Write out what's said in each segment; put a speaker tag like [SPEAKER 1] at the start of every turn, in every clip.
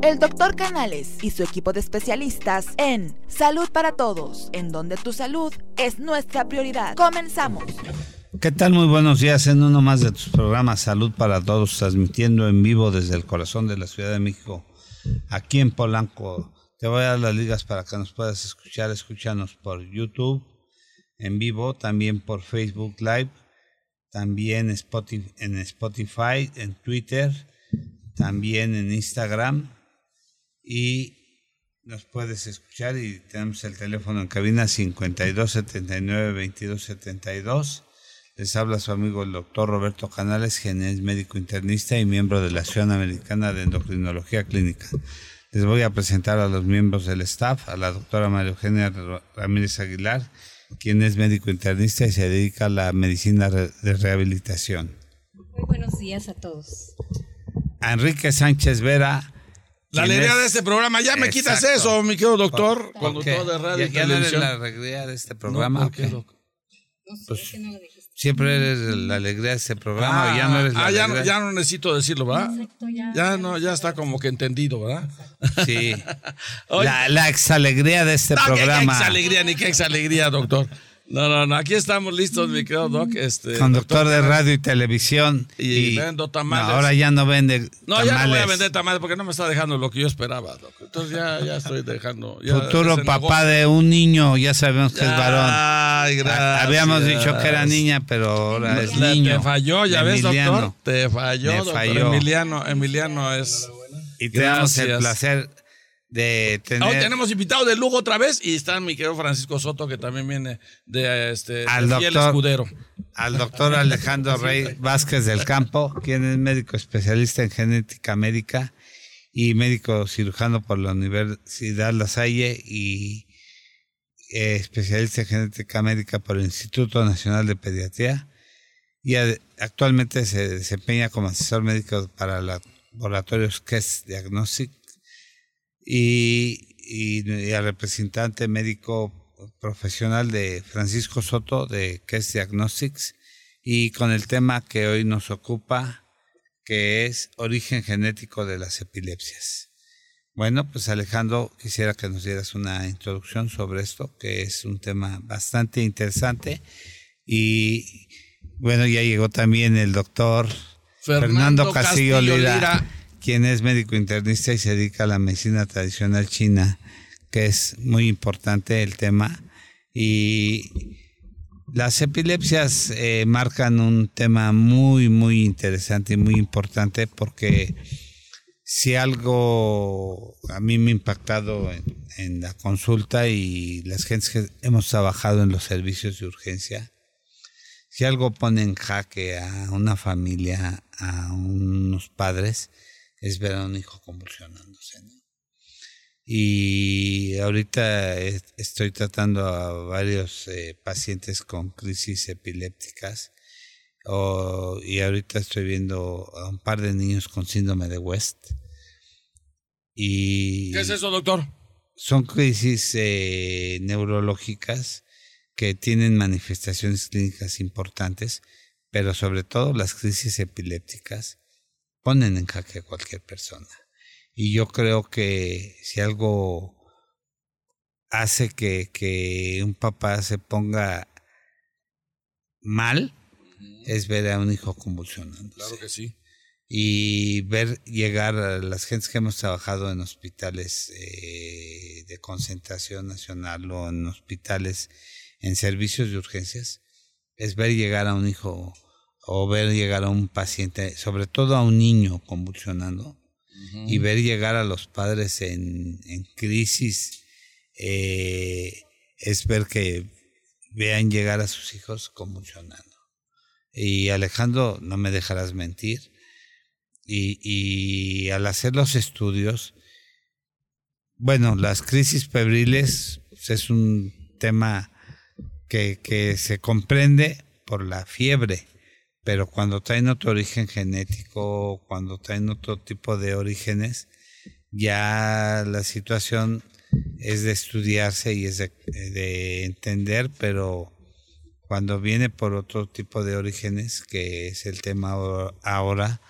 [SPEAKER 1] El doctor Canales y su equipo de especialistas en Salud para Todos, en donde tu salud es nuestra prioridad. Comenzamos.
[SPEAKER 2] ¿Qué tal? Muy buenos días en uno más de tus programas Salud para Todos, transmitiendo en vivo desde el corazón de la Ciudad de México, aquí en Polanco. Te voy a dar las ligas para que nos puedas escuchar. Escúchanos por YouTube en vivo, también por Facebook Live, también en Spotify, en Twitter, también en Instagram y nos puedes escuchar y tenemos el teléfono en cabina 52 79 22 72. Les habla su amigo el doctor Roberto Canales, quien es médico internista y miembro de la Asociación Americana de Endocrinología Clínica. Les voy a presentar a los miembros del staff, a la doctora María Eugenia Ramírez Aguilar, quien es médico internista y se dedica a la medicina de rehabilitación.
[SPEAKER 3] Muy buenos días a todos.
[SPEAKER 2] A Enrique Sánchez Vera,
[SPEAKER 4] la alegría de este programa. Ya me quitas eso, mi querido doctor, conductor de radio
[SPEAKER 2] y televisión. la alegría de este programa? No, ¿por pues, no lo Siempre eres la alegría de este programa ya no eres la
[SPEAKER 4] ah,
[SPEAKER 2] ya,
[SPEAKER 4] no, ya no necesito decirlo, ¿verdad? ya, no, ya está como que entendido, ¿verdad?
[SPEAKER 2] Sí. la, la exalegría de este programa.
[SPEAKER 4] Qué exalegría, ni qué exalegría, doctor. No, no, no, aquí estamos listos, mi querido Doc. Este,
[SPEAKER 2] Conductor de radio y televisión.
[SPEAKER 4] Y, vendo tamales.
[SPEAKER 2] ahora ya no vende
[SPEAKER 4] No, ya no voy a vender tamales porque no me está dejando lo que yo esperaba, Doc. Entonces ya, ya estoy dejando.
[SPEAKER 2] Futuro papá de un niño, ya sabemos que es varón.
[SPEAKER 4] Ay, gracias.
[SPEAKER 2] Habíamos dicho que era niña, pero ahora es niño.
[SPEAKER 4] Te falló, ya ves, doctor. Te falló, doctor. Falló. Emiliano, Emiliano es...
[SPEAKER 2] Y tenemos el placer de tener...
[SPEAKER 4] Hoy tenemos invitado de lujo otra vez y está mi querido Francisco Soto que también viene de este
[SPEAKER 2] al doctor, escudero. Al doctor Alejandro Rey Vázquez del Campo, quien es médico especialista en genética médica y médico cirujano por la Universidad La Salle y eh, especialista en genética médica por el Instituto Nacional de Pediatría y actualmente se desempeña como asesor médico para laboratorios KES Diagnostic y, y, al representante médico profesional de Francisco Soto de Case Diagnostics y con el tema que hoy nos ocupa que es origen genético de las epilepsias. Bueno, pues Alejandro, quisiera que nos dieras una introducción sobre esto, que es un tema bastante interesante. Y bueno, ya llegó también el doctor Fernando, Castillo, Lira quien es médico internista y se dedica a la medicina tradicional china, que es muy importante el tema. Y las epilepsias eh, marcan un tema muy, muy interesante y muy importante porque si algo a mí me ha impactado en, en la consulta y las gentes que hemos trabajado en los servicios de urgencia, si algo pone en jaque a una familia, a unos padres, es ver a un hijo convulsionándose. Y ahorita estoy tratando a varios eh, pacientes con crisis epilépticas y ahorita estoy viendo a un par de niños con síndrome de West. Y
[SPEAKER 4] ¿Qué es eso, doctor?
[SPEAKER 2] Son crisis eh, neurológicas que tienen manifestaciones clínicas importantes, pero sobre todo las crisis epilépticas ponen en jaque a cualquier persona. Y yo creo que si algo hace que, que un papá se ponga mal, es ver a un hijo convulsionando.
[SPEAKER 4] Claro que sí.
[SPEAKER 2] Y ver llegar a las gentes que hemos trabajado en hospitales eh, de concentración nacional o en hospitales en servicios de urgencias, es ver llegar a un hijo o ver llegar a un paciente, sobre todo a un niño convulsionando, y ver llegar a los padres en, crisis, eh, es ver que vean llegar a sus hijos convulsionando. Y Alejandro, no me dejarás mentir, y, y al hacer los estudios, bueno, las crisis febriles pues, es un tema que, que se comprende por la fiebre pero cuando traen otro origen genético, cuando traen otro tipo de orígenes, ya la situación es de estudiarse y es de, entender, pero cuando viene por otro tipo de orígenes, que es el tema ahora,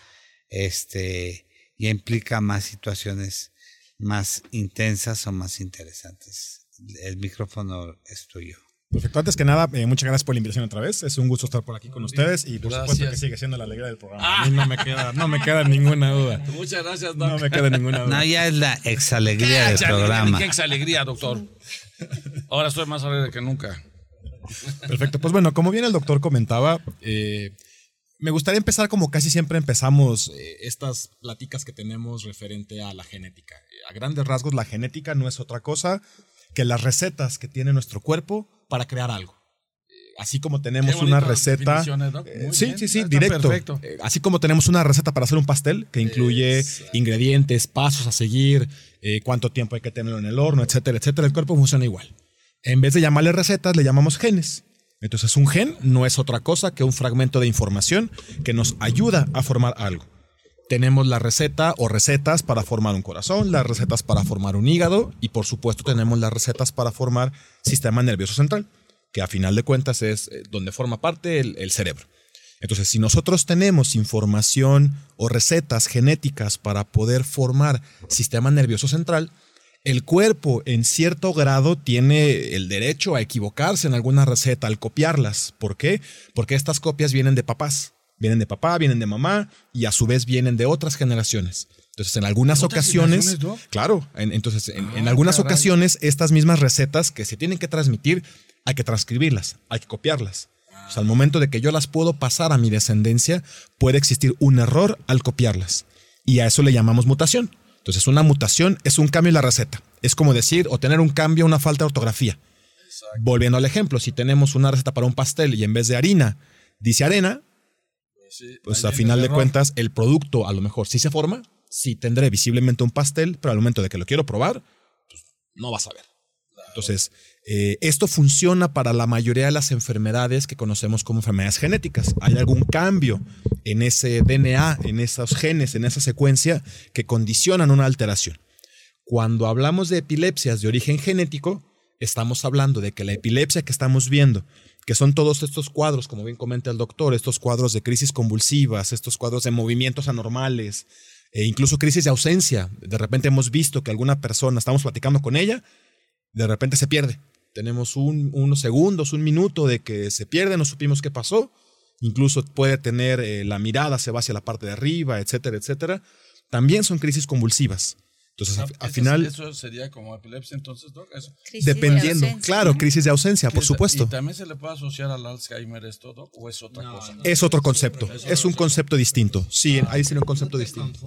[SPEAKER 2] este, ya implica más situaciones más intensas o más interesantes. El micrófono es tuyo.
[SPEAKER 5] Perfecto. Antes que nada, eh, muchas gracias por la invitación otra vez. Es un gusto estar por aquí con ustedes y por supuesto
[SPEAKER 4] Gracias.
[SPEAKER 5] que sigue siendo la alegría del programa. A mí no me queda, no me queda ninguna duda.
[SPEAKER 4] Muchas gracias, Doc.
[SPEAKER 5] No me queda ninguna
[SPEAKER 2] No,
[SPEAKER 5] duda.
[SPEAKER 2] ya es la exalegría del programa.
[SPEAKER 4] Qué ex alegría, doctor. Ahora estoy más alegre que nunca.
[SPEAKER 5] Perfecto. Pues bueno, como bien el doctor comentaba, eh, me gustaría empezar como casi siempre empezamos eh, estas pláticas que tenemos referente a la genética. A grandes rasgos, la genética no es otra cosa que las recetas que tiene nuestro cuerpo para crear algo. Eh, Así como tenemos una receta. eh, sí,
[SPEAKER 4] bien,
[SPEAKER 5] sí, sí,
[SPEAKER 4] está
[SPEAKER 5] directo.
[SPEAKER 4] perfecto.
[SPEAKER 5] Eh, Así como tenemos una receta para hacer un pastel que incluye ingredientes, pasos a seguir, eh, cuánto tiempo hay que tenerlo en el horno, etcétera, etcétera, el cuerpo funciona igual. En vez de llamarle recetas, le llamamos genes. Entonces, un gen no es otra cosa que un fragmento de información que nos ayuda a formar algo. Tenemos la receta o recetas para formar un corazón, las recetas para formar un hígado y por supuesto tenemos las recetas para formar sistema nervioso central, que a final de cuentas es eh, donde forma parte el, cerebro. Entonces, si nosotros tenemos información o recetas genéticas para poder formar sistema nervioso central, el cuerpo en cierto grado tiene el derecho a equivocarse en alguna receta al copiarlas. ¿Por qué? Porque estas copias vienen de papás. Vienen de papá, vienen de mamá y a su vez vienen de otras generaciones. Entonces, en algunas
[SPEAKER 4] ¿Otras
[SPEAKER 5] ocasiones, claro, en- entonces en, en
[SPEAKER 4] Ah,
[SPEAKER 5] algunas
[SPEAKER 4] caray.
[SPEAKER 5] ocasiones estas mismas recetas que se tienen que transmitir, hay que transcribirlas, hay que copiarlas. O sea, al momento de que yo las puedo pasar a mi descendencia, puede existir un error al copiarlas. Y a eso le llamamos mutación. Entonces, una mutación es un cambio en la receta. Es como decir o tener un cambio, una falta de ortografía. Volviendo al ejemplo, si tenemos una receta para un pastel y en vez de harina dice arena,
[SPEAKER 4] Sí,
[SPEAKER 5] pues a final de cuentas el producto a lo mejor sí se forma, sí tendré visiblemente un pastel, pero al momento de que lo quiero probar, pues, no vas a ver. Entonces, eh, esto funciona para la mayoría de las enfermedades que conocemos como enfermedades genéticas. Hay algún cambio en ese DNA, en esos genes, en esa secuencia que condicionan una alteración. Cuando hablamos de epilepsias de origen genético, estamos hablando de que la epilepsia que estamos viendo, que son todos estos cuadros, como bien comenta el doctor, estos cuadros de crisis convulsivas, estos cuadros de movimientos anormales, e incluso crisis de ausencia. De repente hemos visto que alguna persona, estamos platicando con ella, de repente se pierde. Tenemos un- unos segundos, un minuto de que se pierde, no supimos qué pasó. Incluso puede tener eh, la mirada, se va hacia la parte de arriba, etcétera, etcétera. También son crisis convulsivas. Entonces,
[SPEAKER 4] Ah,
[SPEAKER 5] al- final,
[SPEAKER 4] Eso sería como epilepsia, entonces, Doc. Eso.
[SPEAKER 3] Crisis de
[SPEAKER 5] dependiendo,
[SPEAKER 3] ausencia,
[SPEAKER 5] claro,
[SPEAKER 3] ¿no?
[SPEAKER 5] crisis de ausencia, por
[SPEAKER 4] ¿Y
[SPEAKER 5] supuesto.
[SPEAKER 4] también se le puede asociar al Alzheimer esto, Doc? ¿O es otra cosa?
[SPEAKER 5] Es otro concepto, es un concepto distinto. Sí, ahí sería un concepto distinto.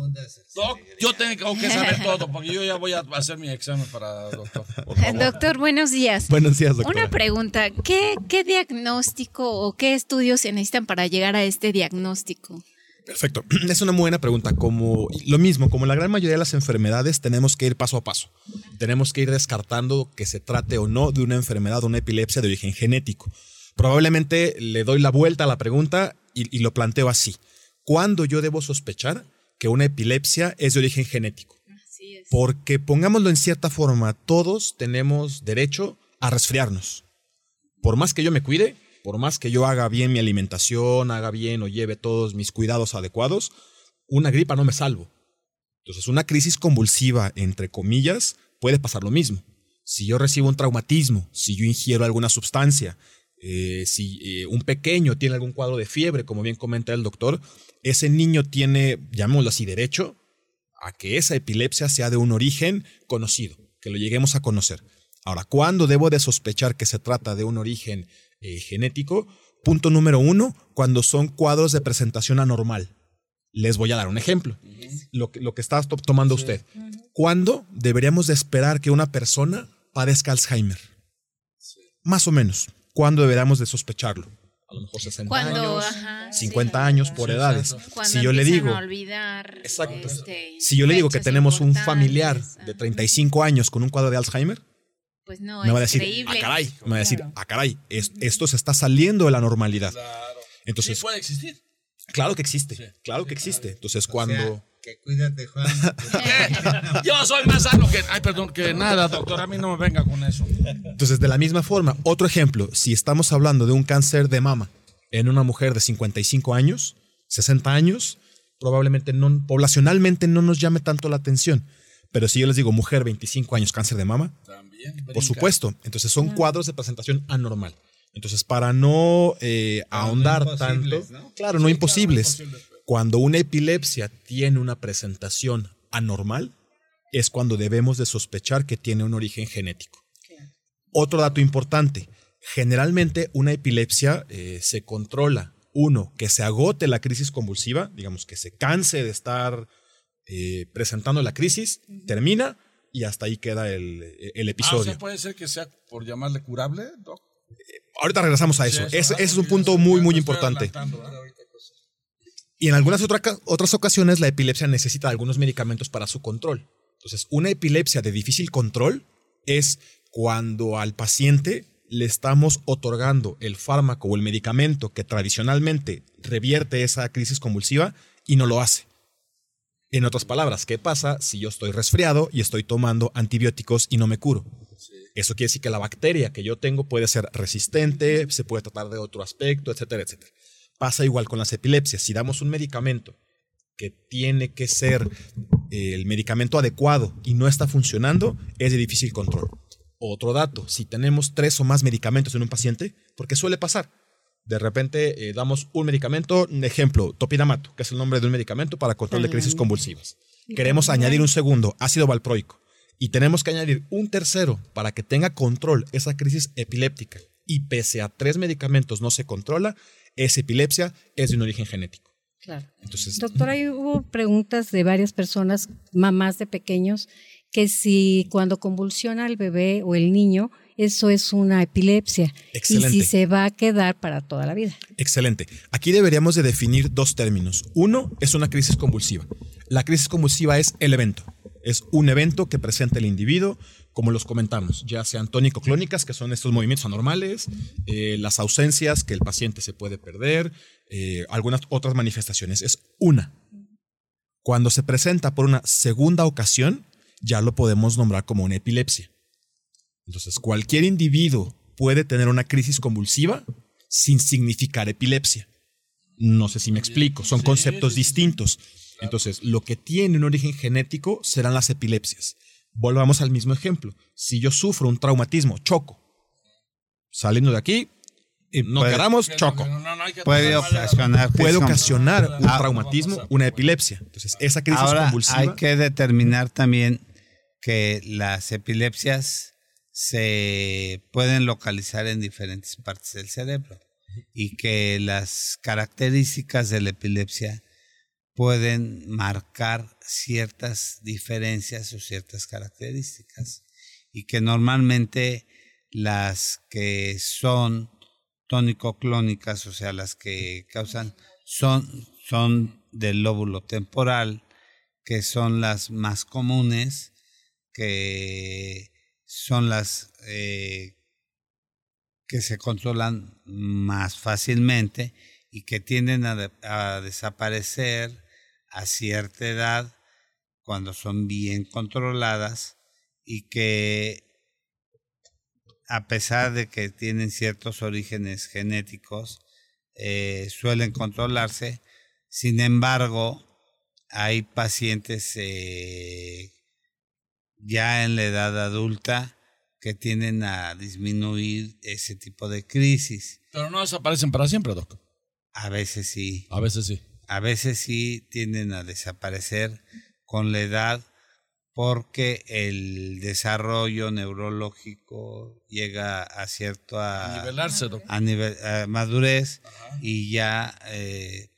[SPEAKER 4] Doc, yo tengo que saber todo, porque yo ya voy a hacer mi examen para doctor.
[SPEAKER 3] Doctor, buenos días.
[SPEAKER 5] Buenos días, doctora.
[SPEAKER 3] Una pregunta, ¿qué, ¿qué diagnóstico o qué estudios se necesitan para llegar a este diagnóstico?
[SPEAKER 5] Perfecto. Es una muy buena pregunta. Como lo mismo, como la gran mayoría de las enfermedades, tenemos que ir paso a paso. Tenemos que ir descartando que se trate o no de una enfermedad o una epilepsia de origen genético. Probablemente le doy la vuelta a la pregunta y, y lo planteo así. ¿Cuándo yo debo sospechar que una epilepsia es de origen genético?
[SPEAKER 3] Así es.
[SPEAKER 5] Porque pongámoslo en cierta forma, todos tenemos derecho a resfriarnos. Por más que yo me cuide, por más que yo haga bien mi alimentación, haga bien o lleve todos mis cuidados adecuados, una gripa no me salvo. Entonces, una crisis convulsiva, entre comillas, puede pasar lo mismo. Si yo recibo un traumatismo, si yo ingiero alguna sustancia, eh, si eh, un pequeño tiene algún cuadro de fiebre, como bien comenta el doctor, ese niño tiene, llamémoslo así, derecho a que esa epilepsia sea de un origen conocido, que lo lleguemos a conocer. Ahora, ¿cuándo debo de sospechar que se trata de un origen eh, genético? Punto número uno, cuando son cuadros de presentación anormal. Les voy a dar un ejemplo. Lo, que, lo que está to- tomando usted. ¿Cuándo deberíamos de esperar que una persona padezca Alzheimer? Más o menos. ¿Cuándo deberíamos de sospecharlo? A lo mejor 60
[SPEAKER 3] Cuando,
[SPEAKER 5] años,
[SPEAKER 3] ajá,
[SPEAKER 5] 50
[SPEAKER 3] sí.
[SPEAKER 5] años por edades.
[SPEAKER 3] Cuando
[SPEAKER 5] Si yo le digo,
[SPEAKER 3] olvidar,
[SPEAKER 5] Exacto.
[SPEAKER 3] este,
[SPEAKER 5] si yo le digo que tenemos un familiar de
[SPEAKER 3] ajá,
[SPEAKER 5] 35 años con un cuadro de Alzheimer,
[SPEAKER 3] pues no,
[SPEAKER 5] me va a decir,
[SPEAKER 3] creíble.
[SPEAKER 5] ah, caray, me va a decir, ah, caray, es- esto se está saliendo de la normalidad.
[SPEAKER 4] Claro.
[SPEAKER 5] Entonces,
[SPEAKER 4] sí puede existir.
[SPEAKER 5] claro que existe,
[SPEAKER 4] Sí.
[SPEAKER 5] claro que existe. Entonces, cuando...
[SPEAKER 2] que cuídate, Juan.
[SPEAKER 4] Yo soy más sano que. Ay, perdón, que nada, doctor. A mí no me venga con eso.
[SPEAKER 5] Entonces, de la misma forma, otro ejemplo, si estamos hablando de un cáncer de mama en una mujer de 55 años, 60 años, probablemente no, poblacionalmente no nos llame tanto la atención. Pero si yo les digo mujer, 25 años, cáncer de mama,
[SPEAKER 4] También.
[SPEAKER 5] por supuesto. Entonces son cuadros de presentación anormal. Entonces, para no eh, ahondar tanto, claro, no imposibles. Cuando una epilepsia tiene una presentación anormal, es cuando debemos de sospechar que tiene un origen genético. Otro dato importante, generalmente una epilepsia eh, se controla, uno, que se agote la crisis convulsiva, digamos que se canse de estar eh, presentando la crisis, termina y hasta ahí queda el, el
[SPEAKER 4] Ah, o
[SPEAKER 5] episodio.
[SPEAKER 4] sea, puede ser que sea por llamarle curable, Doc.
[SPEAKER 5] Ahorita regresamos a
[SPEAKER 4] Sí,
[SPEAKER 5] eso. Ese,
[SPEAKER 4] ¿verdad?
[SPEAKER 5] ese es un punto muy, muy importante. Y en algunas otra- otras ocasiones la epilepsia necesita algunos medicamentos para su control. Entonces, una epilepsia de difícil control es cuando al paciente le estamos otorgando el fármaco o el medicamento que tradicionalmente revierte esa crisis convulsiva y no lo hace. En otras palabras, ¿qué pasa si yo estoy resfriado y estoy tomando antibióticos y no me curo? Eso quiere decir que la bacteria que yo tengo puede ser resistente, se puede tratar de otro aspecto, etcétera, etcétera. Pasa igual con las epilepsias. Si damos un medicamento que tiene que ser eh, el medicamento adecuado y no está funcionando, es de difícil control. Otro dato, si tenemos tres o más medicamentos en un paciente, porque suele pasar, de repente eh, damos un medicamento, un ejemplo, topiramato, que es el nombre de un medicamento para control de crisis convulsivas. Queremos añadir un segundo, ácido valproico, y tenemos que añadir un tercero para que tenga control esa crisis epiléptica. Y pese a tres medicamentos no se controla, esa epilepsia es de un origen genético.
[SPEAKER 6] Claro.
[SPEAKER 5] Entonces,
[SPEAKER 6] Doctor, ahí hubo preguntas de varias personas, mamás de pequeños, que si cuando convulsiona el bebé o el niño, eso es una epilepsia.
[SPEAKER 5] Excelente.
[SPEAKER 6] Y si se va a quedar para toda la vida.
[SPEAKER 5] Excelente. Aquí deberíamos de definir dos términos. Uno es una crisis convulsiva. La crisis convulsiva es el evento. Es un evento que presenta el individuo, como los comentamos, ya sean tónico-clónicas, que son estos movimientos anormales, eh, las ausencias que el paciente se puede perder, eh, algunas otras manifestaciones. Es una. Cuando se presenta por una segunda ocasión, ya lo podemos nombrar como una epilepsia. Entonces, cualquier individuo puede tener una crisis convulsiva sin significar epilepsia. No sé si me explico, son conceptos distintos. Entonces, lo que tiene un origen genético serán las epilepsias. Volvamos al mismo ejemplo. Si yo sufro un traumatismo, choco. Saliendo de aquí,
[SPEAKER 2] Y
[SPEAKER 5] no
[SPEAKER 2] puede-
[SPEAKER 5] queramos, choco.
[SPEAKER 4] que no, no, no hay que
[SPEAKER 2] Puede ocasionar
[SPEAKER 5] Puede ocasionar un
[SPEAKER 2] Ah,
[SPEAKER 5] traumatismo, una epilepsia. Entonces, esa crisis
[SPEAKER 2] Ahora
[SPEAKER 5] convulsiva.
[SPEAKER 2] hay que determinar también que las epilepsias se pueden localizar en diferentes partes del cerebro y que las características de la epilepsia pueden marcar ciertas diferencias o ciertas características y que normalmente las que son tónico-clónicas, o sea, las que causan, son, son del lóbulo temporal, que son las más comunes, que son las eh, que se controlan más fácilmente y que tienden a, de- a desaparecer a cierta edad cuando son bien controladas y que a pesar de que tienen ciertos orígenes genéticos, eh, suelen controlarse. Sin embargo, hay pacientes eh, ya en la edad adulta que tienden a disminuir ese tipo de crisis.
[SPEAKER 4] Pero no desaparecen para siempre, Doc.
[SPEAKER 2] A veces sí,
[SPEAKER 4] A veces sí.
[SPEAKER 2] a veces sí tienden a desaparecer con la edad porque el desarrollo neurológico llega a cierta
[SPEAKER 4] Nivelarse, Doc.
[SPEAKER 2] a nivel a madurez y ya eh,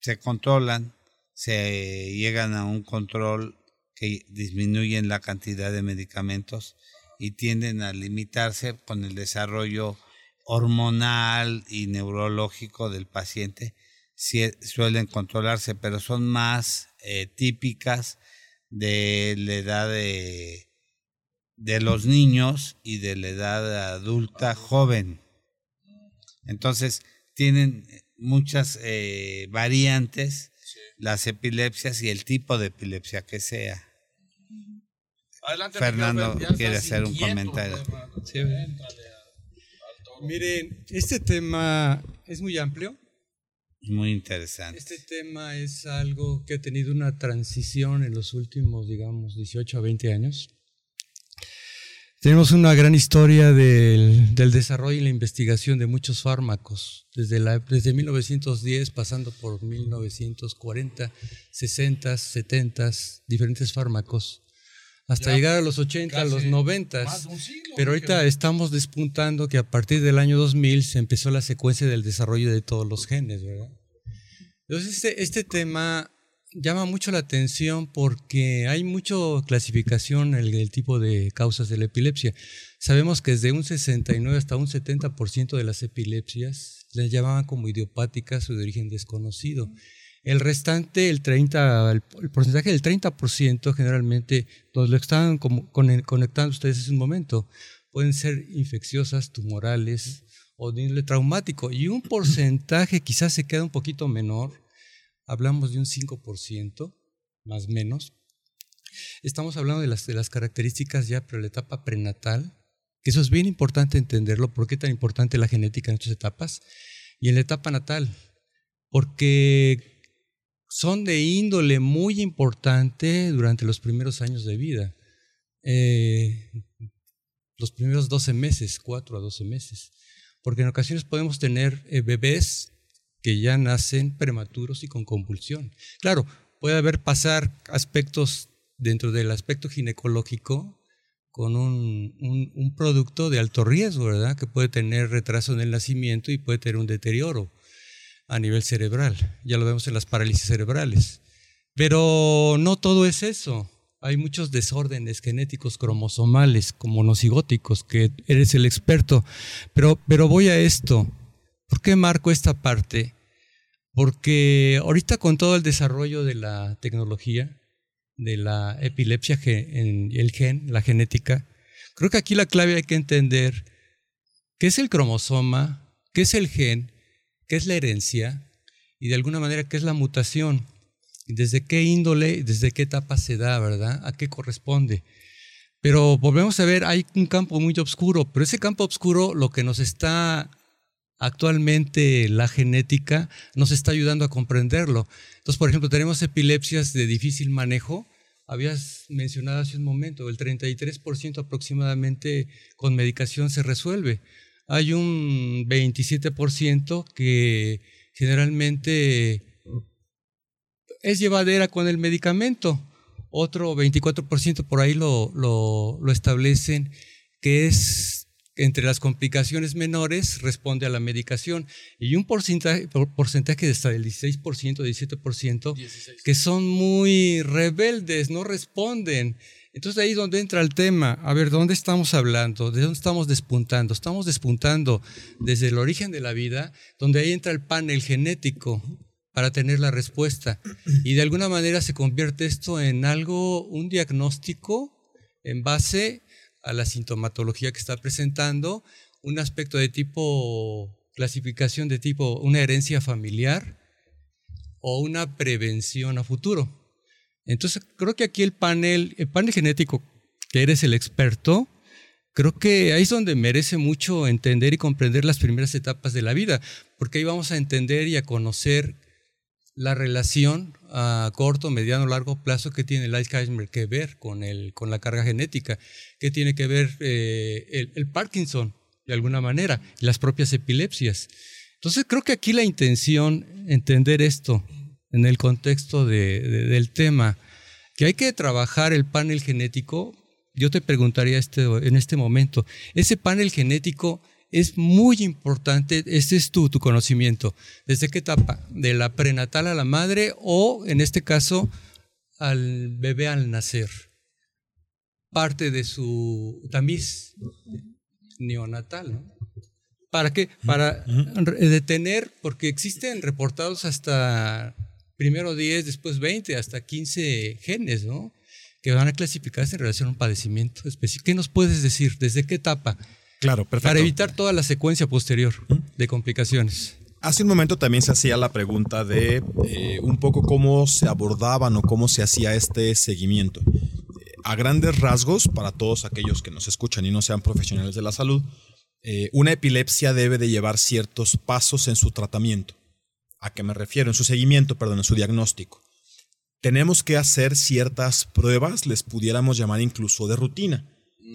[SPEAKER 2] se controlan, se llegan a un control que disminuyen la cantidad de medicamentos y tienden a limitarse con el desarrollo hormonal y neurológico del paciente. Sí, suelen controlarse, pero son más eh, típicas de la edad de, de los niños y de la edad adulta joven. Entonces, tienen muchas eh, variantes las epilepsias y el tipo de epilepsia que sea.
[SPEAKER 4] Adelante,
[SPEAKER 2] Fernando
[SPEAKER 4] Miguel,
[SPEAKER 2] quiere hacer un comentario. Sí.
[SPEAKER 4] Toro.
[SPEAKER 7] Miren, este tema es muy amplio
[SPEAKER 2] Muy interesante.
[SPEAKER 7] Este tema es algo que ha tenido una transición en los últimos, digamos, 18 a 20 años. Tenemos una gran historia del, del desarrollo y la investigación de muchos fármacos, desde, la, desde 1910 pasando por 1940, 60, 70, diferentes fármacos, hasta
[SPEAKER 4] Ya
[SPEAKER 7] llegar a los 80, a los
[SPEAKER 4] casi
[SPEAKER 7] 90.
[SPEAKER 4] más de un siglo,
[SPEAKER 7] Pero ahorita estamos despuntando que a partir del año 2000 se empezó la secuencia del desarrollo de todos los genes, ¿verdad? Entonces, este, este tema llama mucho la atención porque hay mucha clasificación en el, el tipo de causas de la epilepsia. Sabemos que desde un 69 hasta un 70% de las epilepsias las llamaban como idiopáticas o de origen desconocido. El restante, el 30, el, el porcentaje del 30% generalmente, nos lo estaban como con- conectando ustedes hace un momento, pueden ser infecciosas, tumorales o de índole traumático. Y un porcentaje quizás se queda un poquito menor, hablamos de un 5%, más menos. Estamos hablando de las, de las características ya para la etapa prenatal, que eso es bien importante entenderlo, por qué tan importante la genética en estas etapas, y en la etapa natal, porque son de índole muy importante durante los primeros años de vida. Eh, los primeros 12 meses, 4 a 12 meses. Porque en ocasiones podemos tener eh, bebés que ya nacen prematuros y con convulsión. Claro, puede haber pasar aspectos dentro del aspecto ginecológico con un, un- un producto de alto riesgo, ¿verdad? Que puede tener retraso en el nacimiento y puede tener un deterioro a nivel cerebral. Ya lo vemos en las parálisis cerebrales. Pero no todo es eso. Hay muchos desórdenes genéticos cromosomales, como monocigóticos, que eres el experto. Pero, pero voy a esto. ¿Por qué marco esta parte? Porque ahorita con todo el desarrollo de la tecnología, de la epilepsia, en el gen, la genética, creo que aquí la clave hay que entender qué es el cromosoma, qué es el gen, qué es la herencia y de alguna manera qué es la mutación. Y desde qué índole, desde qué etapa se da, ¿verdad? ¿A qué corresponde? Pero volvemos a ver, hay un campo muy oscuro, pero ese campo oscuro lo que nos está actualmente la genética nos está ayudando a comprenderlo. Entonces, por ejemplo, tenemos epilepsias de difícil manejo. Habías mencionado hace un momento, el 33% aproximadamente con medicación se resuelve. Hay un 27% que generalmente es llevadera con el medicamento. Otro 24% por ahí lo, lo, lo establecen, que es entre las complicaciones menores responde a la medicación. Y un porcentaje, por- porcentaje de hasta el 16%, 17%, que son muy rebeldes, no responden. Entonces ahí es donde entra el tema. A ver, ¿dónde estamos hablando? ¿De dónde estamos despuntando? Estamos despuntando desde el origen de la vida, donde ahí entra el panel genético para tener la respuesta. Y de alguna manera se convierte esto en algo, un diagnóstico en base a la sintomatología que está presentando, un aspecto de tipo, clasificación de tipo, una herencia familiar o una prevención a futuro. Entonces, creo que aquí el panel, el panel genético, que eres el experto, creo que ahí es donde merece mucho entender y comprender las primeras etapas de la vida, porque ahí vamos a entender y a conocer la relación a corto, mediano, largo plazo que tiene el Alzheimer que ver con, el, con la carga genética, que tiene que ver eh, el, Parkinson, de alguna manera, y las propias epilepsias. Entonces creo que aquí la intención, entender esto en el contexto de- de- del tema, que hay que trabajar el panel genético, yo te preguntaría este, en este momento, ese panel genético es muy importante, este es tu, tu conocimiento. ¿Desde qué etapa? ¿De la prenatal a la madre o, en este caso, al bebé al nacer? Parte de su tamiz neonatal, ¿no? ¿Para qué? Para detener, porque existen reportados hasta primero 10, después 20, hasta 15 genes, ¿no? Que van a clasificarse en relación a un padecimiento específico. ¿Qué nos puedes decir? ¿Desde qué etapa?
[SPEAKER 5] Claro, perfecto.
[SPEAKER 7] Para evitar toda la secuencia posterior de complicaciones.
[SPEAKER 5] Hace un momento también se hacía la pregunta de eh, un poco cómo se abordaban o cómo se hacía este seguimiento. Eh, A grandes rasgos, para todos aquellos que nos escuchan y no sean profesionales de la salud, eh, una epilepsia debe de llevar ciertos pasos en su tratamiento. ¿A qué me refiero? En su seguimiento, perdón, en su diagnóstico. Tenemos que hacer ciertas pruebas, les pudiéramos llamar incluso de rutina.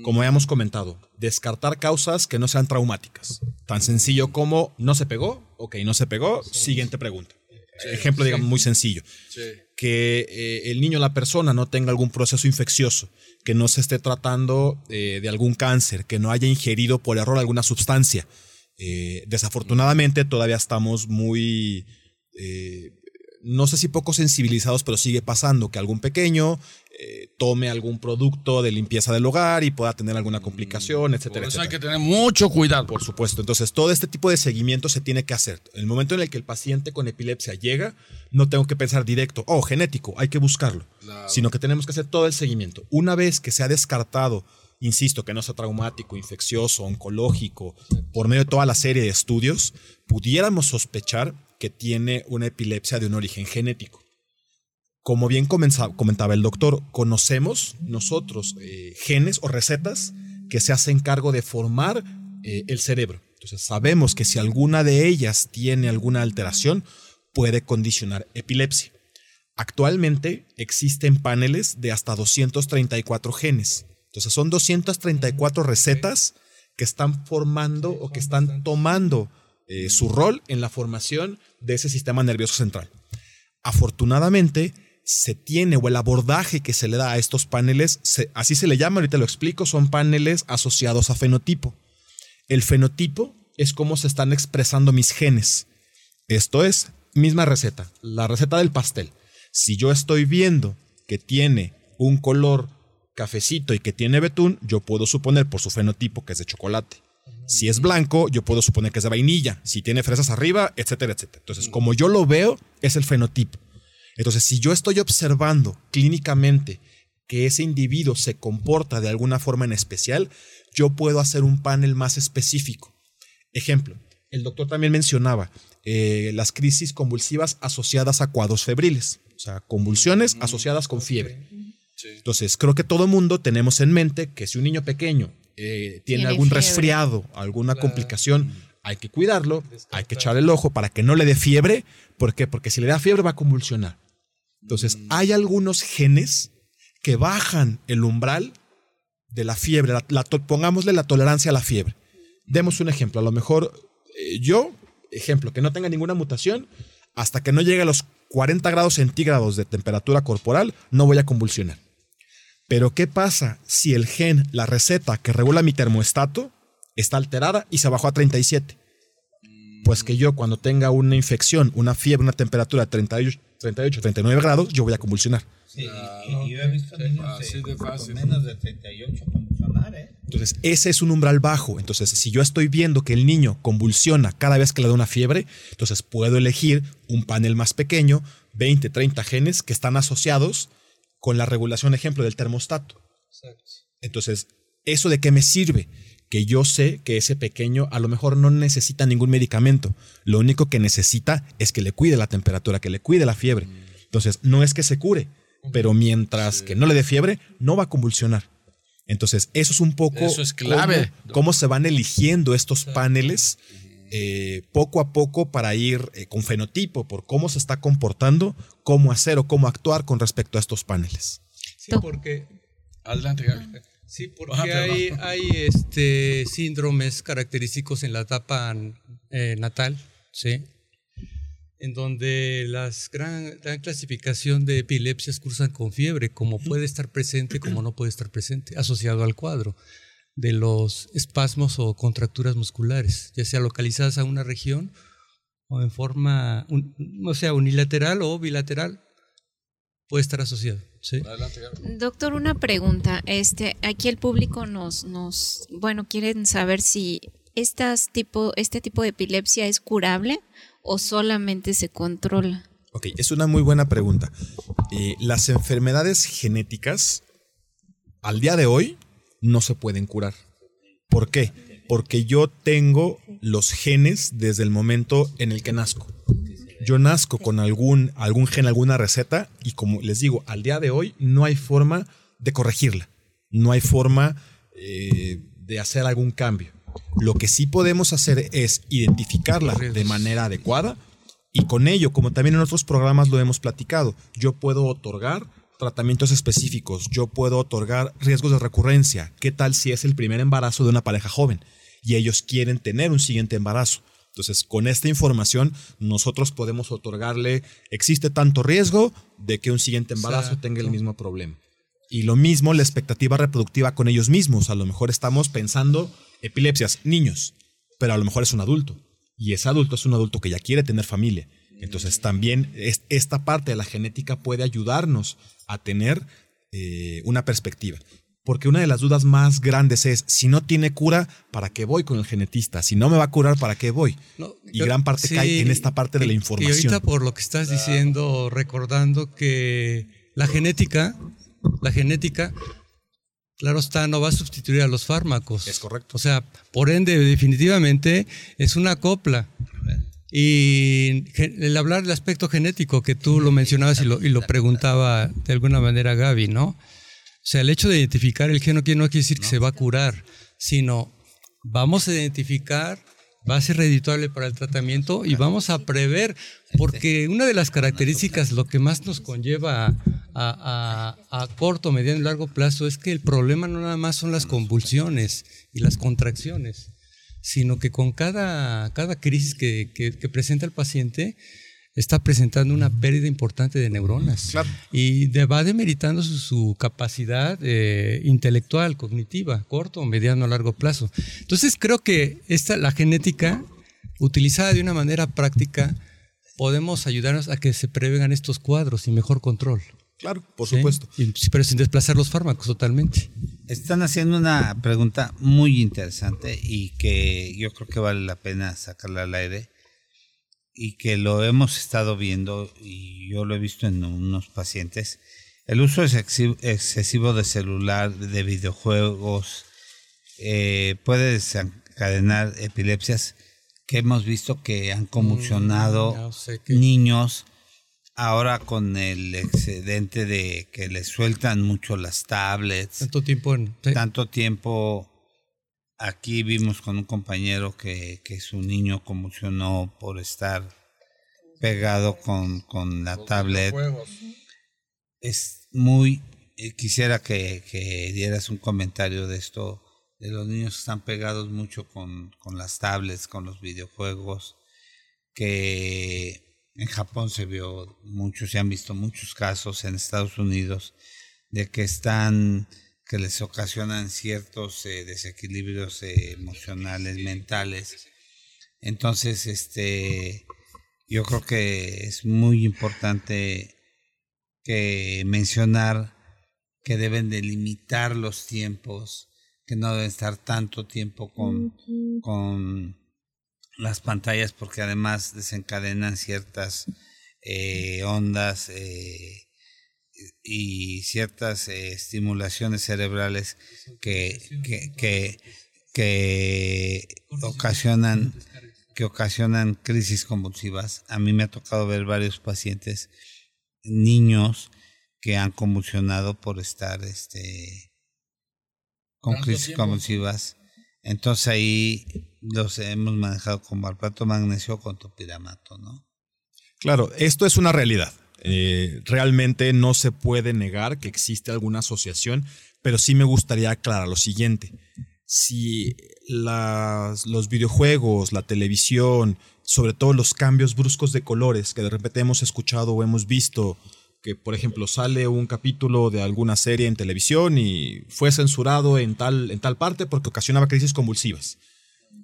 [SPEAKER 5] Como habíamos comentado, descartar causas que no sean traumáticas. Tan sencillo como no se pegó, ok, no se pegó, siguiente pregunta. Ejemplo, digamos, muy sencillo. Que eh, el niño o la persona no tenga algún proceso infeccioso, que no se esté tratando eh, de algún cáncer, que no haya ingerido por error alguna sustancia. Eh, desafortunadamente todavía estamos muy, eh, no sé si poco sensibilizados, pero sigue pasando que algún pequeño eh, tome algún producto de limpieza del hogar y pueda tener alguna complicación, etcétera.
[SPEAKER 4] Por eso hay
[SPEAKER 5] etcétera.
[SPEAKER 4] que tener mucho cuidado.
[SPEAKER 5] Por supuesto. Entonces, todo este tipo de seguimiento se tiene que hacer. En el momento en el que el paciente con epilepsia llega, no tengo que pensar directo, oh, genético, hay que buscarlo. Sino que tenemos que hacer todo el seguimiento. Una vez que se ha descartado, insisto, que no sea traumático, infeccioso, oncológico, por medio de toda la serie de estudios, pudiéramos sospechar que tiene una epilepsia de un origen genético. Como bien comentaba el doctor, conocemos nosotros eh, genes o recetas que se hacen cargo de formar eh, el cerebro. Entonces sabemos que si alguna de ellas tiene alguna alteración, puede condicionar epilepsia. Actualmente existen paneles de hasta 234 genes. Entonces son 234 recetas que están formando o que están tomando eh, su rol en la formación de ese sistema nervioso central. Afortunadamente, se tiene o el abordaje que se le da a estos paneles, así se le llama, ahorita lo explico, son paneles asociados a fenotipo. El fenotipo es cómo se están expresando mis genes. Esto es, misma receta, la receta del pastel. Si yo estoy viendo que tiene un color cafecito y que tiene betún, yo puedo suponer por su fenotipo que es de chocolate. Si es blanco, yo puedo suponer que es de vainilla. Si tiene fresas arriba, etcétera, etcétera. Entonces, como yo lo veo, es el fenotipo. Entonces, si yo estoy observando clínicamente que ese individuo se comporta de alguna forma en especial, yo puedo hacer un panel más específico. Ejemplo, el doctor también mencionaba eh, las crisis convulsivas asociadas a cuadros febriles, o sea, convulsiones asociadas con fiebre. Entonces, creo que todo mundo tenemos en mente que si un niño pequeño eh, tiene, algún
[SPEAKER 3] fiebre.
[SPEAKER 5] resfriado, alguna complicación, hay que cuidarlo, hay que echar el ojo para que no le dé fiebre. ¿Por qué? Porque si le da fiebre va a convulsionar. Entonces, hay algunos genes que bajan el umbral de la fiebre, la- la to- pongámosle la tolerancia a la fiebre. Demos un ejemplo, a lo mejor eh, yo, ejemplo, que no tenga ninguna mutación, hasta que no llegue a los 40 grados centígrados de temperatura corporal, no voy a convulsionar. Pero ¿qué pasa si el gen, la receta que regula mi termostato, está alterada y se bajó a 37? Pues que yo cuando tenga una infección, una fiebre, una temperatura de 38, 38 39 grados, yo voy a convulsionar.
[SPEAKER 2] Sí, y yo he visto niños de, con menos de 38 convulsionar, ¿eh?
[SPEAKER 5] Entonces, ese es un umbral bajo. Entonces, si yo estoy viendo que el niño convulsiona cada vez que le da una fiebre, entonces puedo elegir un panel más pequeño, 20, 30 genes que están asociados con la regulación, ejemplo, del termostato. Entonces, ¿eso de qué me sirve? Que yo sé que ese pequeño a lo mejor no necesita ningún medicamento. Lo único que necesita es que le cuide la temperatura, que le cuide la fiebre. Entonces, no es que se cure, pero mientras que no le dé fiebre, no va a convulsionar. Entonces, eso es un poco
[SPEAKER 4] Eso es clave.
[SPEAKER 5] Cómo, cómo se van eligiendo estos paneles eh, poco a poco para ir eh, con fenotipo, por cómo se está comportando, cómo hacer o cómo actuar con respecto a estos paneles.
[SPEAKER 7] Sí, porque,
[SPEAKER 4] Adelante,
[SPEAKER 7] sí, porque hay, hay este, síndromes característicos en la etapa eh, natal, ¿sí? en donde las gran, gran clasificación de epilepsias cursan con fiebre, como puede estar presente, como no puede estar presente, asociado al cuadro de los espasmos o contracturas musculares, ya sea localizadas a una región o en forma, un- o sea, unilateral o bilateral, puede estar asociado. ¿sí?
[SPEAKER 4] Adelante, Gaby.
[SPEAKER 3] Doctor, una pregunta. Este, aquí el público nos, nos, bueno, quieren saber si estas tipo, este tipo de epilepsia es curable o solamente se controla.
[SPEAKER 5] Ok, es una muy buena pregunta. Eh, las enfermedades genéticas al día de hoy no se pueden curar. ¿Por qué? Porque yo tengo los genes desde el momento en el que nazco. Yo nazco con algún, algún gen, alguna receta y como les digo, al día de hoy no hay forma de corregirla. No hay forma eh, de hacer algún cambio. Lo que sí podemos hacer es identificarla de manera adecuada Y con ello, como también en otros programas lo hemos platicado, yo puedo otorgar tratamientos específicos, yo puedo otorgar riesgos de recurrencia. ¿Qué tal si es el primer embarazo de una pareja joven y ellos quieren tener un siguiente embarazo? Entonces, con esta información, nosotros podemos otorgarle, existe tanto riesgo de que un siguiente embarazo tenga el mismo problema. Y lo mismo la expectativa reproductiva con ellos mismos. A lo mejor estamos pensando epilepsias, niños, pero a lo mejor es un adulto. Y ese adulto es un adulto que ya quiere tener familia. Entonces también esta parte de la genética puede ayudarnos a tener eh, una perspectiva. Porque una de las dudas más grandes es, si no tiene cura, ¿para qué voy con el genetista? Si no me va a curar, ¿para qué voy? y gran parte cae en esta parte de la información.
[SPEAKER 7] Y ahorita por lo que estás diciendo, recordando que la genética, la genética, claro está, no va a sustituir a los fármacos.
[SPEAKER 5] Es correcto.
[SPEAKER 7] O sea, por ende, definitivamente es una copla. Y el hablar del aspecto genético que tú lo mencionabas y lo, y lo preguntaba de alguna manera Gaby, ¿no? O sea, el hecho de identificar el gen no quiere decir que se va a curar, sino vamos a identificar, va a ser redituable para el tratamiento y vamos a prever, porque una de las características, lo que más nos conlleva a, corto, mediano y largo plazo es que el problema no nada más son las convulsiones y las contracciones, sino que con cada, cada crisis que, que, presenta el paciente, está presentando una pérdida importante de neuronas y va demeritando su, capacidad eh, intelectual, cognitiva, corto, mediano, largo plazo. Entonces creo que esta, la genética, utilizada de una manera práctica, podemos ayudarnos a que se prevengan estos cuadros y mejor control.
[SPEAKER 5] Claro, por supuesto.
[SPEAKER 7] pero sin desplazar los fármacos totalmente.
[SPEAKER 2] Están haciendo una pregunta muy interesante y que yo creo que vale la pena sacarla al aire y que lo hemos estado viendo y yo lo he visto en unos pacientes. El uso excesivo de celular, de videojuegos, eh, puede desencadenar epilepsias que hemos visto que han conmocionado mm, niños ahora con el excedente de que les sueltan mucho las tablets.
[SPEAKER 7] Tanto tiempo en...
[SPEAKER 2] Tanto tiempo. Aquí vimos con un compañero que, que su niño conmocionó por estar pegado con, con la tablet. Es muy... Eh, quisiera que, que, dieras un comentario de esto, de los niños que están pegados mucho con, con las tablets, con los videojuegos, que en Japón se vio mucho, se han visto muchos casos en Estados Unidos de que están, que les ocasionan ciertos eh, desequilibrios eh, emocionales, mentales. Entonces, este, yo creo que es muy importante que mencionar que deben delimitar los tiempos, que no deben estar tanto tiempo con, con las pantallas porque además desencadenan ciertas eh, ondas eh, y ciertas eh, estimulaciones cerebrales que, que, que, ocasionan que ocasionan crisis convulsivas. A mí me ha tocado ver varios pacientes, niños, que han convulsionado por estar este, con crisis convulsivas. Entonces ahí los hemos manejado con valprato magnesio con topiramato, ¿no?
[SPEAKER 5] Claro, esto es una realidad. Eh, realmente no se puede negar que existe alguna asociación, pero sí me gustaría aclarar lo siguiente. Si los videojuegos, la televisión, sobre todo los cambios bruscos de colores que de repente hemos escuchado o hemos visto, que por ejemplo sale un capítulo de alguna serie en televisión y fue censurado en tal, en tal parte porque ocasionaba crisis convulsivas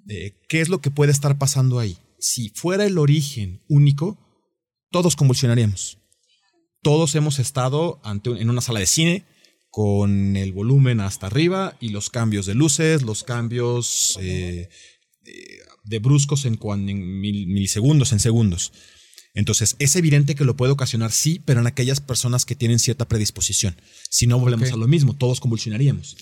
[SPEAKER 5] qué es lo que puede estar pasando ahí. Si fuera el origen único, todos convulsionaríamos. Todos hemos estado ante, en una sala de cine con el volumen hasta arriba y los cambios de luces, los cambios eh, de, bruscos en, en milisegundos, en segundos. Entonces, es evidente que lo puede ocasionar, sí, pero en aquellas personas que tienen cierta predisposición. Si no, volvemos a lo mismo, todos convulsionaríamos.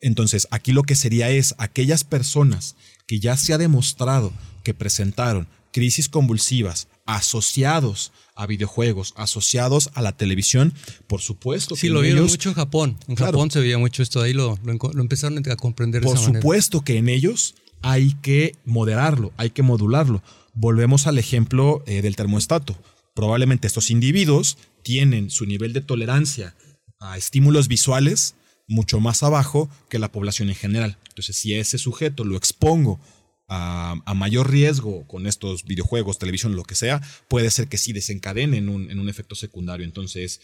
[SPEAKER 5] Entonces, aquí lo que sería es aquellas personas que ya se ha demostrado que presentaron crisis convulsivas asociados a videojuegos, asociados a la televisión, por supuesto.
[SPEAKER 7] Sí, lo vieron mucho en Japón. En Japón se veía mucho esto, ahí lo, lo, empezaron a comprender.
[SPEAKER 5] Por supuesto que en ellos hay que moderarlo, hay que modularlo. volvemos al ejemplo eh, del termostato. Probablemente estos individuos tienen su nivel de tolerancia a estímulos visuales mucho más abajo que la población en general. Entonces, si a ese sujeto lo expongo a, a mayor riesgo con estos videojuegos, televisión, lo que sea, puede ser que sí desencadenen un, en un efecto secundario. Entonces,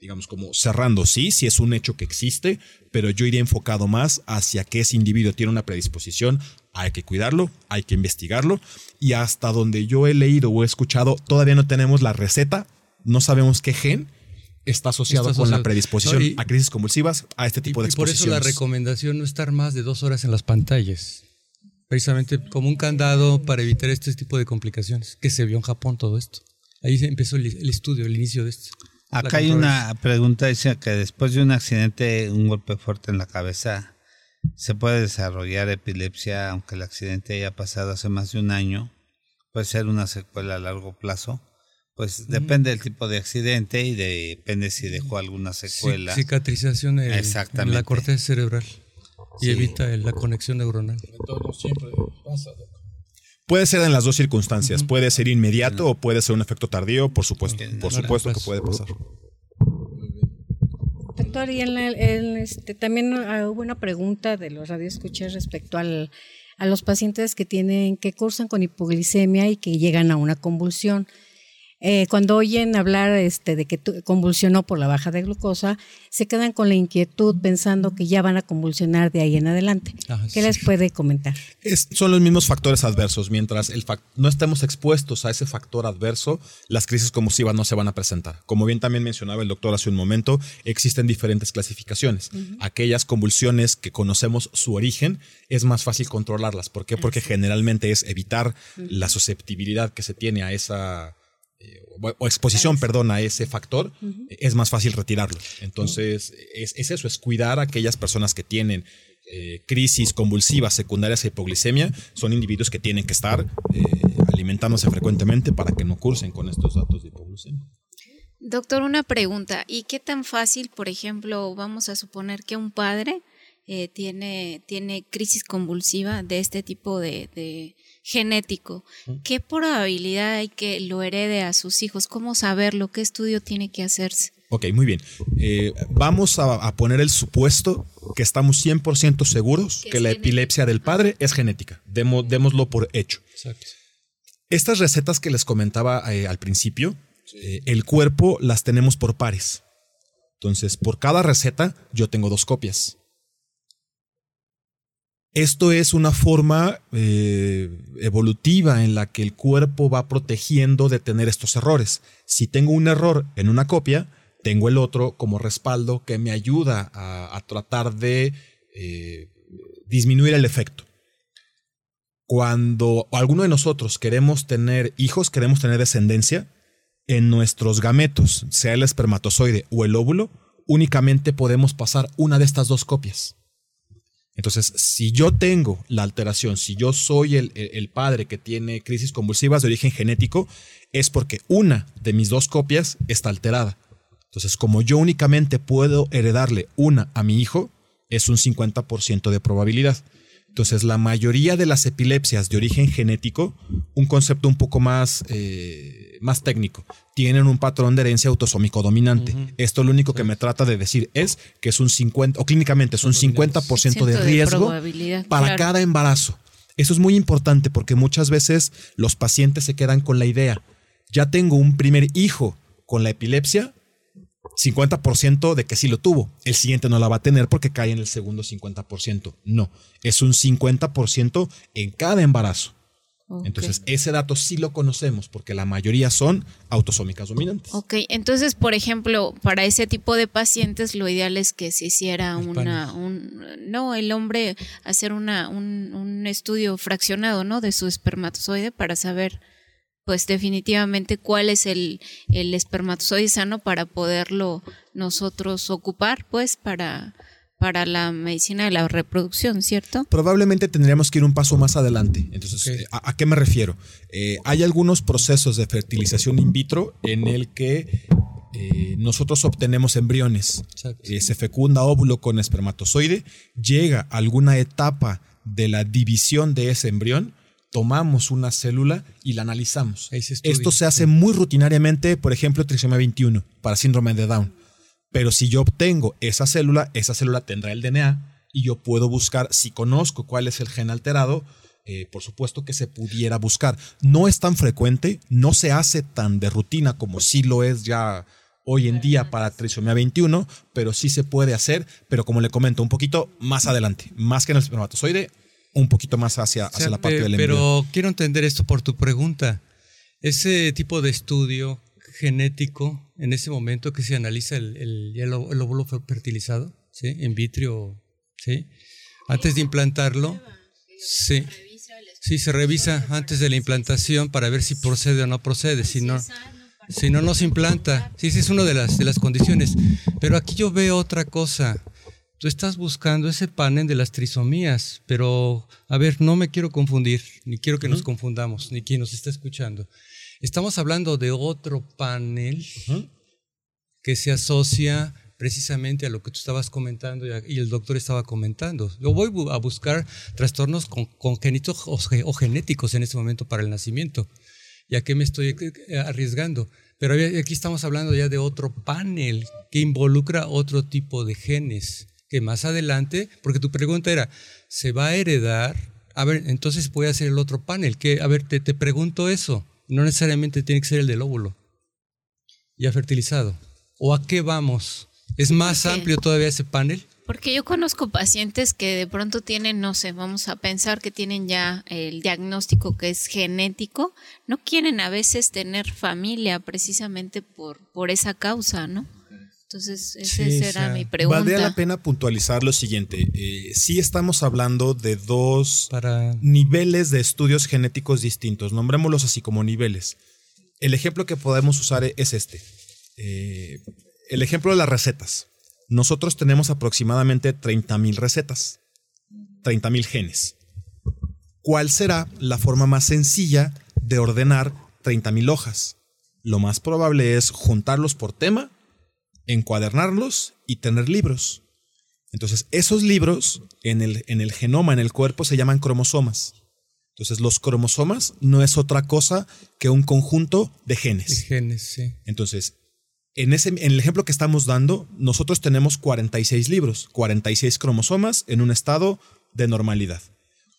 [SPEAKER 5] digamos, como cerrando, sí, sí es un hecho que existe, pero yo iría enfocado más hacia que ese individuo tiene una predisposición, hay que cuidarlo, hay que investigarlo, y hasta donde yo he leído o he escuchado, todavía no tenemos la receta, no sabemos qué gen está asociado
[SPEAKER 7] Está
[SPEAKER 5] con la predisposición
[SPEAKER 7] No, y-
[SPEAKER 5] a crisis convulsivas, a este tipo
[SPEAKER 7] Y-
[SPEAKER 5] de
[SPEAKER 7] y por eso
[SPEAKER 5] exposiciones.
[SPEAKER 7] la recomendación no estar más de dos horas en las pantallas. Precisamente como un candado para evitar este tipo de complicaciones, que se vio en Japón todo esto. Ahí se empezó el, el estudio, el inicio de esto.
[SPEAKER 2] Acá hay una pregunta, dice que después de un accidente, un golpe fuerte en la cabeza, se puede desarrollar epilepsia, aunque el accidente haya pasado hace más de un año, puede ser una secuela a largo plazo. Pues depende del tipo de accidente y depende si dejó alguna secuela.
[SPEAKER 7] Cicatrización en, en la corteza cerebral y
[SPEAKER 2] Sí.
[SPEAKER 7] evita la conexión neuronal.
[SPEAKER 4] Entonces no siempre pasa. doc.
[SPEAKER 5] Puede ser en las dos circunstancias, puede ser inmediato o puede ser un efecto tardío, por supuesto, por supuesto que puede pasar.
[SPEAKER 6] Doctor, y en el- en este, también ah, hubo una pregunta de los radioescuchas respecto al, a los pacientes que tienen, que cursan con hipoglicemia y que llegan a una convulsión. Eh, cuando oyen hablar este, de que convulsionó por la baja de glucosa, se quedan con la inquietud pensando que ya van a convulsionar de ahí en adelante.
[SPEAKER 7] Ah,
[SPEAKER 6] ¿Qué
[SPEAKER 7] sí.
[SPEAKER 6] les puede comentar?
[SPEAKER 5] Es- son los mismos factores adversos. Mientras el no estemos expuestos a ese factor adverso, las crisis convulsivas no se van a presentar. Como bien también mencionaba el doctor hace un momento, existen diferentes clasificaciones. Aquellas convulsiones que conocemos su origen, es más fácil controlarlas. ¿Por qué? Porque generalmente es evitar la susceptibilidad que se tiene a esa... eh, o- o exposición, perdón, a ese factor, es más fácil retirarlo. Entonces, es, es eso, es cuidar a aquellas personas que tienen eh, crisis convulsivas secundarias a hipoglicemia, son individuos que tienen que estar eh, alimentándose frecuentemente para que no cursen con estos datos de hipoglucemia.
[SPEAKER 3] Doctor, una pregunta. ¿Y qué tan fácil, por ejemplo, vamos a suponer que un padre eh, tiene, tiene crisis convulsiva de este tipo de, de genético? ¿Qué probabilidad hay que lo herede a sus hijos? ¿Cómo saberlo? ¿Qué estudio tiene que hacerse?
[SPEAKER 5] Ok, muy bien. Eh, vamos a, a poner el supuesto que estamos 100% seguros
[SPEAKER 3] Que
[SPEAKER 5] la
[SPEAKER 3] genética.
[SPEAKER 5] epilepsia del padre es genética. Demo- démoslo por hecho.
[SPEAKER 7] Exacto.
[SPEAKER 5] Estas recetas que les comentaba eh, al principio, eh, el cuerpo las tenemos por pares. Entonces, por cada receta yo tengo dos copias. Esto es una forma eh, evolutiva en la que el cuerpo va protegiendo de tener estos errores. Si tengo un error en una copia, tengo el otro como respaldo que me ayuda a, tratar de eh, disminuir el efecto. Cuando alguno de nosotros queremos tener hijos, queremos tener descendencia, en nuestros gametos, sea el espermatozoide o el óvulo, únicamente podemos pasar una de estas dos copias. Entonces, si yo tengo la alteración, si yo soy el, el- padre que tiene crisis convulsivas de origen genético, es porque una de mis dos copias está alterada. Entonces, como yo únicamente puedo heredarle una a mi hijo, es un 50% de probabilidad. Entonces, la mayoría de las epilepsias de origen genético, un concepto un poco más, eh, más técnico, tienen un patrón de herencia autosómico dominante. Esto lo único que me trata de decir es que es un 50, o clínicamente es un 50% de
[SPEAKER 3] de
[SPEAKER 5] riesgo para
[SPEAKER 3] claro.
[SPEAKER 5] cada embarazo. Eso es muy importante porque muchas veces los pacientes se quedan con la idea, ya tengo un primer hijo con la epilepsia, 50% de que sí lo tuvo. El siguiente no la va a tener porque cae en el segundo 50%. No, es un 50% en cada embarazo. Entonces, ese dato sí lo conocemos porque la mayoría son autosómicas dominantes.
[SPEAKER 3] Ok, entonces, por ejemplo, para ese tipo de pacientes lo ideal es que se hiciera una, un, no, el hombre hacer una, un, un estudio fraccionado, ¿no? De su espermatozoide para saber, pues definitivamente cuál es el, el espermatozoide sano para poderlo nosotros ocupar, pues para, para la medicina de la reproducción, ¿cierto?
[SPEAKER 5] probablemente tendríamos que ir un paso más adelante. Entonces, eh, ¿a, a qué me refiero? Eh, hay algunos procesos de fertilización in vitro en el que eh, nosotros obtenemos embriones. Eh, se fecunda óvulo con espermatozoide, llega a alguna etapa de la división de ese embrión. tomamos una célula y la analizamos. Esto se hace
[SPEAKER 7] sí.
[SPEAKER 5] muy rutinariamente, por ejemplo, trisomía 21 para síndrome de Down. Pero si yo obtengo esa célula, esa célula tendrá el DNA y yo puedo buscar, si conozco cuál es el gen alterado, eh, por supuesto que se pudiera buscar. No es tan frecuente, no se hace tan de rutina como sí lo es ya hoy en día para trisomía 21, pero sí se puede hacer, pero como le comento, un poquito más adelante, más que en el espermatozoide, un poquito más hacia,
[SPEAKER 7] O sea,
[SPEAKER 5] hacia la parte del embrión.
[SPEAKER 7] Pero quiero entender esto por tu pregunta. Ese tipo de estudio genético, en ese momento que se analiza el, el, el óvulo fer- fertilizado, ¿sí? In vitro, ¿sí? Antes de implantarlo, sí. Sí, se revisa antes de la implantación para ver si procede o no procede. Si no, si no, no se implanta. Sí, esa es una de las, de las condiciones. Pero aquí yo veo otra cosa. Tú estás buscando ese panel de las trisomías, pero a ver, no me quiero confundir, ni quiero que nos confundamos, ni quien nos está escuchando. Estamos hablando de otro panel que se asocia precisamente a lo que tú estabas comentando y, a- y el doctor estaba comentando. Yo voy bu- a buscar trastornos con- congénitos o, ge- o genéticos en este momento para el nacimiento. ¿Y a qué me estoy arriesgando? Pero aquí estamos hablando ya de otro panel que involucra otro tipo de genes, que más adelante, porque tu pregunta era, ¿se va a heredar? A ver, entonces voy a hacer el otro panel. Que, a ver, te, te pregunto eso. No necesariamente tiene que ser el del óvulo ya fertilizado. ¿O a qué vamos? ¿Es más
[SPEAKER 3] Porque-
[SPEAKER 7] amplio todavía ese panel?
[SPEAKER 3] Porque yo conozco pacientes que de pronto tienen, no sé, vamos a pensar que tienen ya el diagnóstico que es genético, no quieren a veces tener familia precisamente por, por esa causa, ¿no? Entonces, esa
[SPEAKER 7] Sí, o sea,
[SPEAKER 3] mi pregunta.
[SPEAKER 5] Valdría la pena puntualizar lo siguiente. Eh, sí estamos hablando de dos
[SPEAKER 7] Para...
[SPEAKER 5] niveles de estudios genéticos distintos. Nombrémoslos así como niveles. El ejemplo que podemos usar es este. Eh, el ejemplo de las recetas. Nosotros tenemos aproximadamente 30.000 recetas, 30.000 genes. ¿Cuál será la forma más sencilla de ordenar 30.000 hojas? Lo más probable es juntarlos por tema, encuadernarlos y tener libros. Entonces, esos libros en el, en el genoma, en el cuerpo, se llaman cromosomas. Entonces, los cromosomas no es otra cosa que un conjunto de
[SPEAKER 7] de
[SPEAKER 5] genes.
[SPEAKER 7] genes, sí.
[SPEAKER 5] Entonces, en, ese, en el ejemplo que estamos dando, nosotros tenemos 46 libros, 46 cromosomas en un estado de normalidad.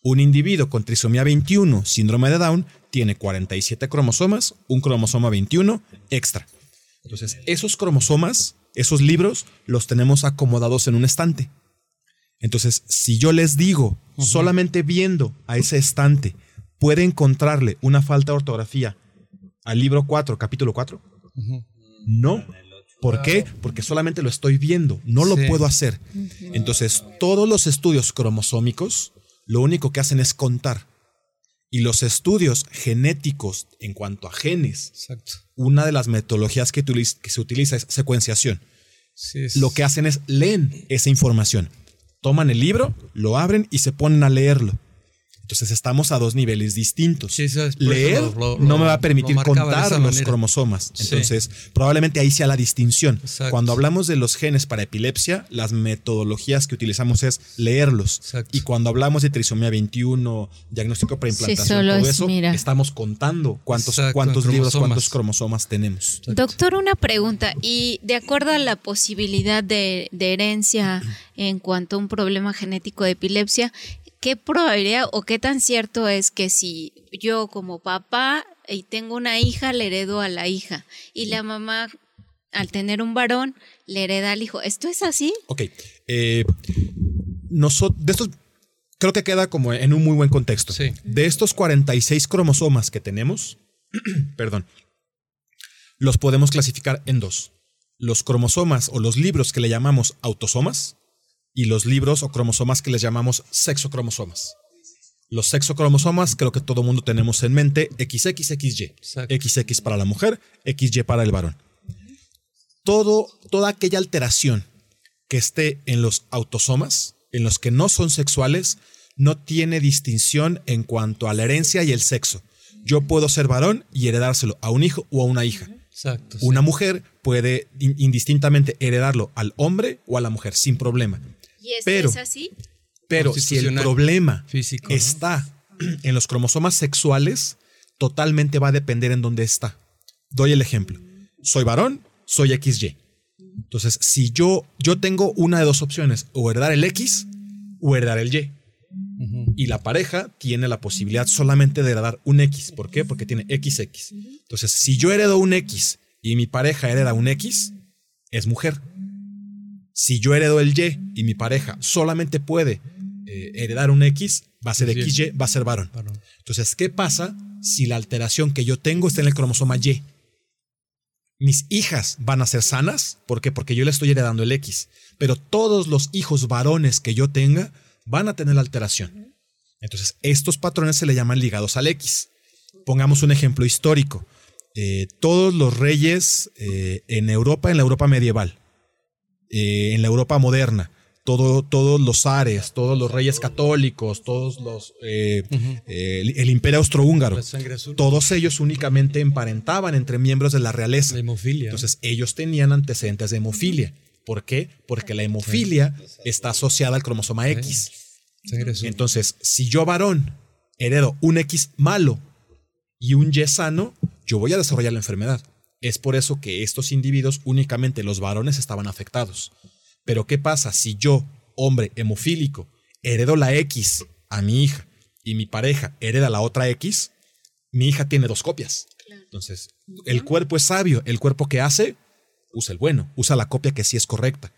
[SPEAKER 5] Un individuo con trisomía 21, síndrome de Down, tiene 47 cromosomas, un cromosoma 21 extra. Entonces, esos cromosomas, esos libros, los tenemos acomodados en un estante. Entonces, si yo les digo, solamente viendo a ese estante, puede encontrarle una falta de ortografía al libro 4, capítulo 4, no. ¿Por qué? Porque solamente lo estoy viendo, no lo
[SPEAKER 7] Sí.
[SPEAKER 5] puedo hacer. Entonces, todos los estudios cromosómicos lo único que hacen es contar. Y los estudios genéticos en cuanto a genes,
[SPEAKER 7] Exacto.
[SPEAKER 5] una de las metodologías que, que se utiliza es secuenciación.
[SPEAKER 7] Sí, es-
[SPEAKER 5] Lo que hacen es leen esa información. Toman el libro, lo abren y se ponen a leerlo. Entonces estamos a dos niveles distintos.
[SPEAKER 7] Sí, eso es- por eso
[SPEAKER 5] Leer
[SPEAKER 7] lo- lo-
[SPEAKER 5] no me va a permitir contar los
[SPEAKER 7] manera.
[SPEAKER 5] cromosomas.
[SPEAKER 7] Sí.
[SPEAKER 5] Entonces, probablemente ahí sea la distinción.
[SPEAKER 7] Exacto.
[SPEAKER 5] Cuando hablamos de los genes para epilepsia, las metodologías que utilizamos es leerlos.
[SPEAKER 7] Exacto.
[SPEAKER 5] Y cuando hablamos de trisomía 21, diagnóstico para
[SPEAKER 3] Sí,
[SPEAKER 5] todo
[SPEAKER 3] es,
[SPEAKER 5] eso,
[SPEAKER 3] mira.
[SPEAKER 5] estamos contando cuántos,
[SPEAKER 7] Exacto,
[SPEAKER 5] cuántos libros,
[SPEAKER 7] cromosomas.
[SPEAKER 5] cuántos cromosomas tenemos.
[SPEAKER 3] Doctor, una pregunta. Y de acuerdo a la posibilidad de, de herencia en cuanto a un problema genético de epilepsia, ¿qué probabilidad o qué tan cierto es que si yo como papá y tengo una hija, le heredo a la hija y la mamá, al tener un varón, le hereda al hijo? ¿Esto es así?
[SPEAKER 5] Ok. eh, noso- de estos, creo que queda como en un muy buen contexto.
[SPEAKER 7] Sí.
[SPEAKER 5] De estos 46 cromosomas que tenemos, perdón, los podemos clasificar en dos. Los cromosomas o los libros que le llamamos autosomas y los libros o cromosomas que les llamamos sexocromosomas. Los sexocromosomas creo que todo mundo tenemos en mente XXXY.
[SPEAKER 7] Exacto.
[SPEAKER 5] XX para la mujer, XY para el varón. Todo, toda aquella alteración que esté en los autosomas, en los que no son sexuales, no tiene distinción en cuanto a la herencia y el sexo. Yo puedo ser varón y heredárselo a un hijo o a una hija.
[SPEAKER 7] Exacto. sí.
[SPEAKER 5] Una mujer puede in- indistintamente heredarlo al hombre o a la mujer sin problema.
[SPEAKER 3] ¿Y esto
[SPEAKER 5] Pero-
[SPEAKER 3] es así?
[SPEAKER 5] Pero si el problema
[SPEAKER 7] Físico, ¿no?
[SPEAKER 5] está en los cromosomas sexuales totalmente va a depender en dónde está. Doy el ejemplo. Soy varón, soy XY. Entonces, si yo, yo tengo una de dos opciones, o heredar el X o heredar el Y. Y la pareja tiene la posibilidad solamente de heredar un X. ¿Por qué? Porque tiene XX. Entonces, si yo heredo un X y mi pareja hereda un X, es mujer. Si yo heredo el Y y mi pareja solamente puede eh, heredar un X, va a ser
[SPEAKER 7] Sí.
[SPEAKER 5] XY, va a ser varón.
[SPEAKER 7] Varón.
[SPEAKER 5] Entonces, ¿qué pasa si la alteración que yo tengo está en el cromosoma Y? Mis hijas van a ser sanas, ¿por qué? Porque yo le estoy heredando el X, pero todos los hijos varones que yo tenga van a tener la alteración. Entonces, estos patrones se le llaman ligados al X. Pongamos un ejemplo histórico. Eh, todos los reyes eh, en Europa, en la Europa medieval, eh, en la Europa moderna, todo, todos los zares, todos los reyes católicos, todos los eh, eh, el, el imperio austrohúngaro, todos ellos únicamente emparentaban entre miembros de la realeza.
[SPEAKER 7] La hemofilia.
[SPEAKER 5] Entonces ellos tenían antecedentes de hemofilia. ¿Por qué? Porque la hemofilia está asociada al cromosoma X. Entonces, si yo varón heredo un X malo y un Y sano, yo voy a desarrollar la enfermedad. Es por eso que estos individuos, únicamente los varones, estaban afectados. Pero ¿qué pasa si yo, hombre hemofílico, heredo la X a mi hija y mi pareja hereda la otra X? Mi hija tiene dos copias. Entonces, el cuerpo es sabio. El cuerpo que hace, usa el bueno, usa la copia que sí es correcta.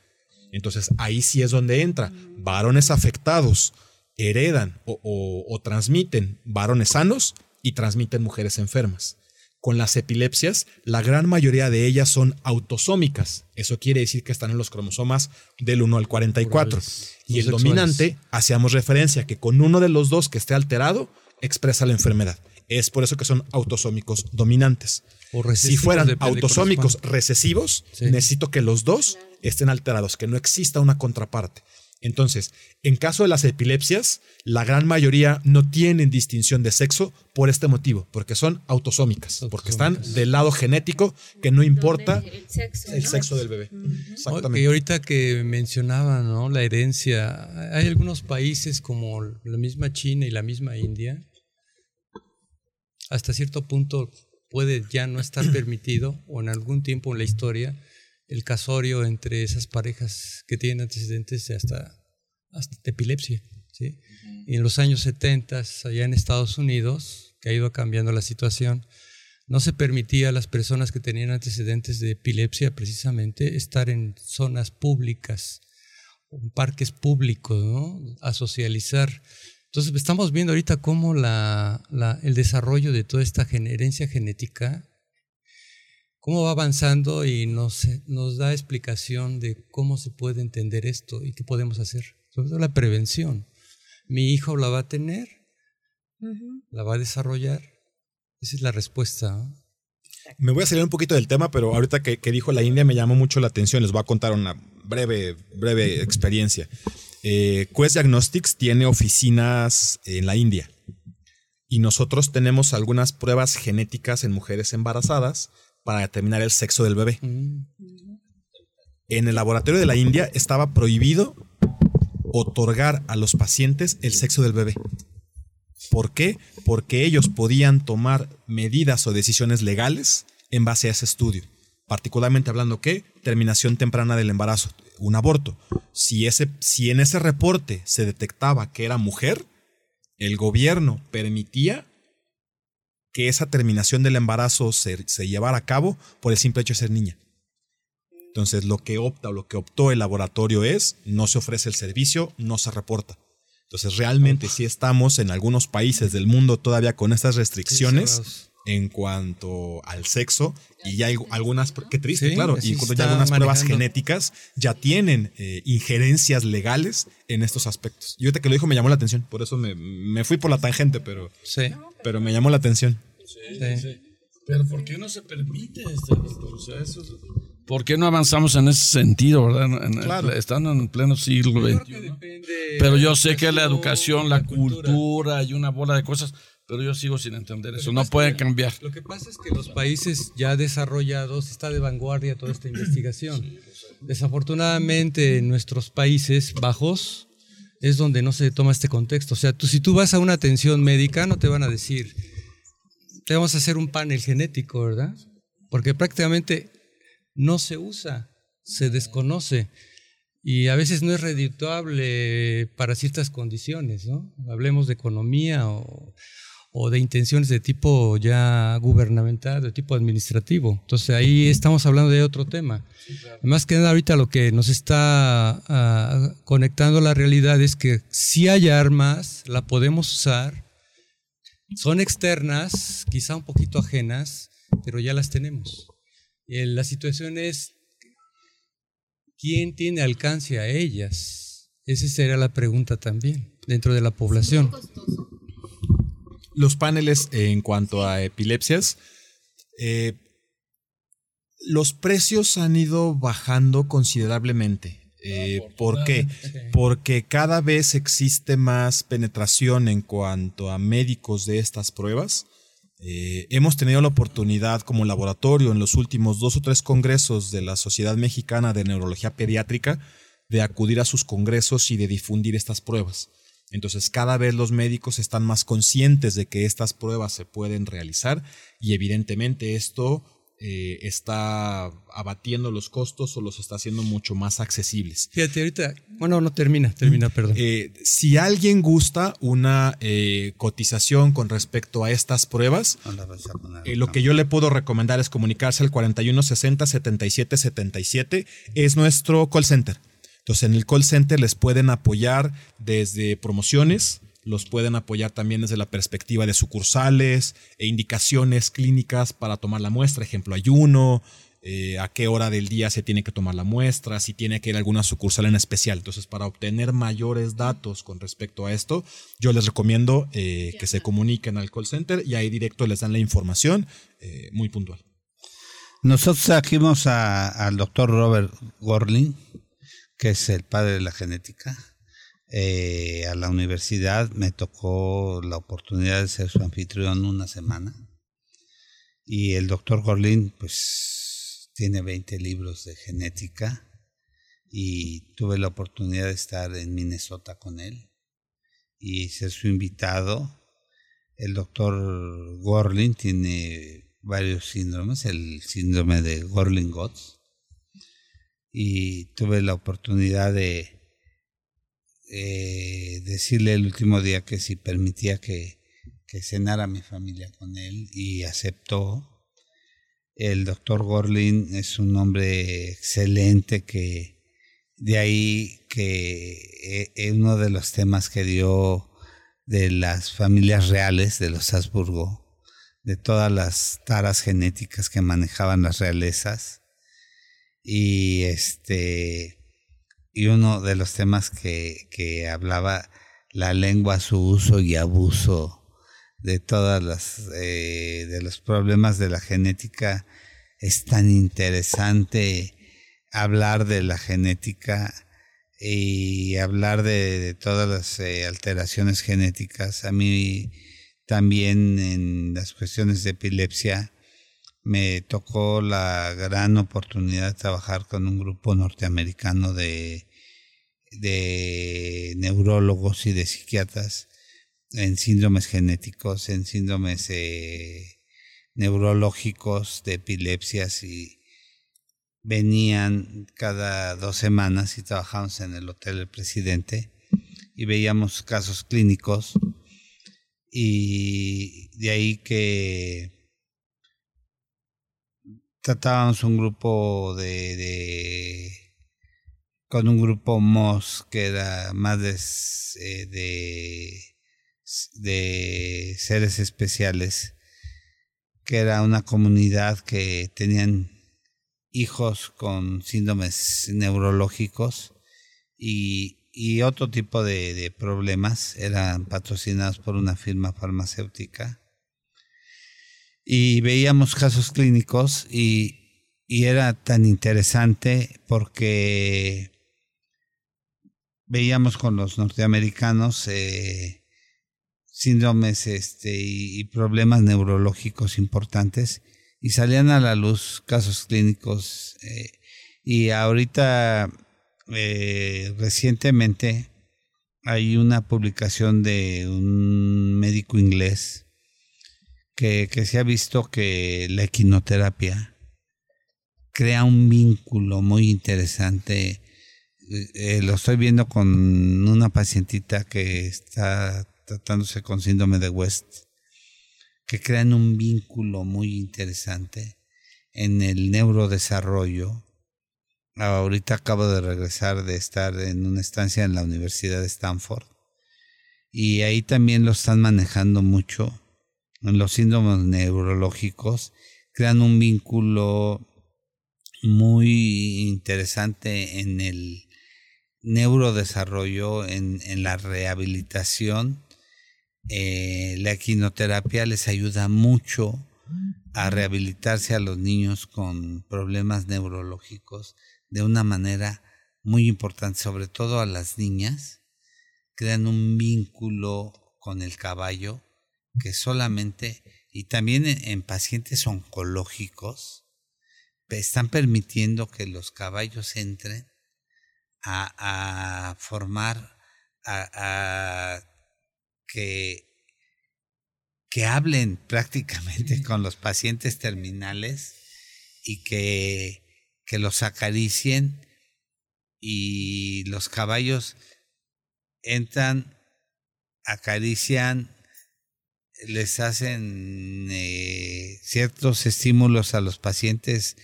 [SPEAKER 5] Entonces ahí sí es donde entra. Varones afectados heredan o, o- o transmiten varones sanos y transmiten mujeres enfermas. Con las epilepsias, la gran mayoría de ellas son autosómicas. Eso quiere decir que están en los cromosomas del 1 al 44.
[SPEAKER 7] Orales,
[SPEAKER 5] Y el
[SPEAKER 7] sexuales.
[SPEAKER 5] dominante, hacíamos referencia que con uno de los dos que esté alterado, expresa la enfermedad. Es por eso que son autosómicos dominantes.
[SPEAKER 7] O
[SPEAKER 5] Si fueran
[SPEAKER 7] de
[SPEAKER 5] autosómicos recesivos,
[SPEAKER 7] Sí.
[SPEAKER 5] necesito que los dos estén alterados, que no exista una contraparte. Entonces, en caso de las epilepsias, la gran mayoría no tienen distinción de sexo por este motivo, porque son autosómicas, porque están del lado genético que no importa
[SPEAKER 3] El sexo.
[SPEAKER 5] el
[SPEAKER 3] ¿no?
[SPEAKER 5] sexo del bebé. Exactamente.
[SPEAKER 7] ahorita que mencionaba ¿no? la herencia, hay algunos países como la misma China y la misma India, hasta cierto punto puede ya no estar permitido, o en algún tiempo en la historia, el casorio entre esas parejas que tienen antecedentes de hasta, hasta de epilepsia. ¿sí? Y en los años 70, allá en Estados Unidos, que ha ido cambiando la situación, no se permitía a las personas que tenían antecedentes de epilepsia precisamente estar en zonas públicas, en parques públicos, ¿no? a socializar. Entonces estamos viendo ahorita cómo la, la- el desarrollo de toda esta herencia genética, cómo va avanzando y nos, nos da explicación de cómo se puede entender esto y qué podemos hacer. Sobre todo la prevención. Mi hijo la va a tener, la va a desarrollar. Esa es la respuesta.
[SPEAKER 5] Me voy a salir un poquito del tema, pero ahorita que, que dijo la India me llamó mucho la atención. Les voy a contar una breve, breve experiencia. Eh, Quest Diagnostics tiene oficinas en la India y nosotros tenemos algunas pruebas genéticas en mujeres embarazadas para determinar el sexo del bebé.
[SPEAKER 7] Mm.
[SPEAKER 5] En el laboratorio de la India estaba prohibido otorgar a los pacientes el sexo del bebé. ¿Por qué? Porque ellos podían tomar medidas o decisiones legales en base a ese estudio. Particularmente hablando que terminación temprana del embarazo, un aborto. Si, ese, si en ese reporte se detectaba que era mujer, el gobierno permitía que esa terminación del embarazo se, se llevara a cabo por el simple hecho de ser niña. Entonces, lo que opta o lo que optó el laboratorio es no se ofrece el servicio, no se reporta. Entonces, realmente sí estamos en algunos países del mundo todavía con estas restricciones. En cuanto al sexo y ya hay algunas, qué triste,
[SPEAKER 7] Sí,
[SPEAKER 5] claro, y ya algunas pruebas genéticas ya tienen eh, injerencias legales en estos aspectos. Y ahorita que lo dijo me llamó la atención, por eso me, me fui por la tangente, pero,
[SPEAKER 7] Sí,
[SPEAKER 5] pero me llamó la atención.
[SPEAKER 7] sí.
[SPEAKER 4] Pero ¿por qué no se permite este, esto? O sea, eso es- ¿Por qué no avanzamos en ese sentido, verdad? En- en-
[SPEAKER 5] Claro.
[SPEAKER 4] Estando en pleno siglo XXI. Pero yo sé que la educación, la cultura y una bola de cosas, pero yo sigo sin entender eso. No puede cambiar.
[SPEAKER 7] Lo que pasa es que los países ya desarrollados está de vanguardia toda esta investigación. Desafortunadamente en nuestros países bajos es donde no se toma este contexto. O sea, tú, si tú vas a una atención médica, no te van a decir, te vamos a hacer un panel genético, ¿verdad? Porque prácticamente no se usa, se desconoce y a veces no es redituable para ciertas condiciones, ¿no? Hablemos de economía o, o de intenciones de tipo ya gubernamental, de tipo administrativo. Entonces ahí estamos hablando de otro tema. Más que nada ahorita lo que nos está ah, conectando a la realidad es que si hay armas, la podemos usar, son externas, quizá un poquito ajenas, pero ya las tenemos. Eh, la situación es, ¿quién tiene alcance a ellas? Esa sería la pregunta también dentro de la población
[SPEAKER 5] los paneles en cuanto a epilepsias, eh, los precios han ido bajando considerablemente. Eh, ¿Por qué? Porque cada vez existe más penetración en cuanto a médicos de estas pruebas. Eh, hemos tenido la oportunidad como laboratorio en los últimos dos o tres congresos de la Sociedad Mexicana de Neurología Pediátrica de acudir a sus congresos y de difundir estas pruebas. Entonces cada vez los médicos están más conscientes de que estas pruebas se pueden realizar y evidentemente esto eh, está abatiendo los costos o los está haciendo mucho más accesibles.
[SPEAKER 7] Fíjate, ahorita, bueno, no termina, termina, perdón.
[SPEAKER 5] Eh, si alguien gusta una eh, cotización con respecto a estas pruebas, lo que yo le puedo recomendar es comunicarse al 4160 7777, es nuestro call center. Entonces en el call center les pueden apoyar desde promociones, los pueden apoyar también desde la perspectiva de sucursales e indicaciones clínicas para tomar la muestra, ejemplo ayuno, eh, a qué hora del día se tiene que tomar la muestra, si tiene que ir a alguna sucursal en especial. Entonces, para obtener mayores datos con respecto a esto, yo les recomiendo eh, que se comuniquen al call center y ahí directo les dan la información eh, muy puntual.
[SPEAKER 2] Nosotros trajimos al doctor Robert Gorling, que es el padre de la genética. Eh, a la universidad me tocó la oportunidad de ser su anfitrión una semana. Y el doctor Gorlin, pues, tiene 20 libros de genética y tuve la oportunidad de estar en Minnesota con él y ser su invitado. El doctor Gorlin tiene varios síndromes, el síndrome de Gorlin-Gotts, y tuve la oportunidad de eh, decirle el último día que si permitía que, que cenara mi familia con él y aceptó. El doctor Gorlin es un hombre excelente que de ahí que eh, uno de los temas que dio de las familias reales de los Habsburgo, de todas las taras genéticas que manejaban las realezas, y este y uno de los temas que, que hablaba la lengua, su uso y abuso de todas las eh, de los problemas de la genética es tan interesante hablar de la genética y hablar de, todas las eh, alteraciones genéticas. A mí también en las cuestiones de epilepsia me tocó la gran oportunidad de trabajar con un grupo norteamericano de, de neurólogos y de psiquiatras en síndromes genéticos, en síndromes eh, neurológicos de epilepsias y venían cada dos semanas y trabajamos en el Hotel del Presidente y veíamos casos clínicos y de ahí que tratábamos un grupo de, de, con un grupo MOS que era más de, eh, de, de seres especiales que era una comunidad que tenían hijos con síndromes neurológicos y, y otro tipo de, de, problemas. Eran patrocinados por una firma farmacéutica y veíamos casos clínicos y, era tan interesante porque veíamos con los norteamericanos eh, síndromes este, y, problemas neurológicos importantes y salían a la luz casos clínicos eh, y ahorita eh, recientemente hay una publicación de un médico inglés que, se ha visto que la equinoterapia crea un vínculo muy interesante. Eh, lo estoy viendo con una pacientita que está tratándose con síndrome de West, que crean un vínculo muy interesante en el neurodesarrollo. Ahorita acabo de regresar de estar en una estancia en la Universidad de Stanford y ahí también lo están manejando mucho los síndromes neurológicos, crean un vínculo muy interesante en el neurodesarrollo, en, en la rehabilitación. Eh, la quinoterapia les ayuda mucho a rehabilitarse a los niños con problemas neurológicos de una manera muy importante, sobre todo a las niñas, crean un vínculo con el caballo que solamente, y también en pacientes oncológicos, están permitiendo que los caballos entren a, formar, a, que, que hablen prácticamente con los pacientes terminales y que, que los acaricien y los caballos entran, acarician, les hacen eh, ciertos estímulos a los pacientes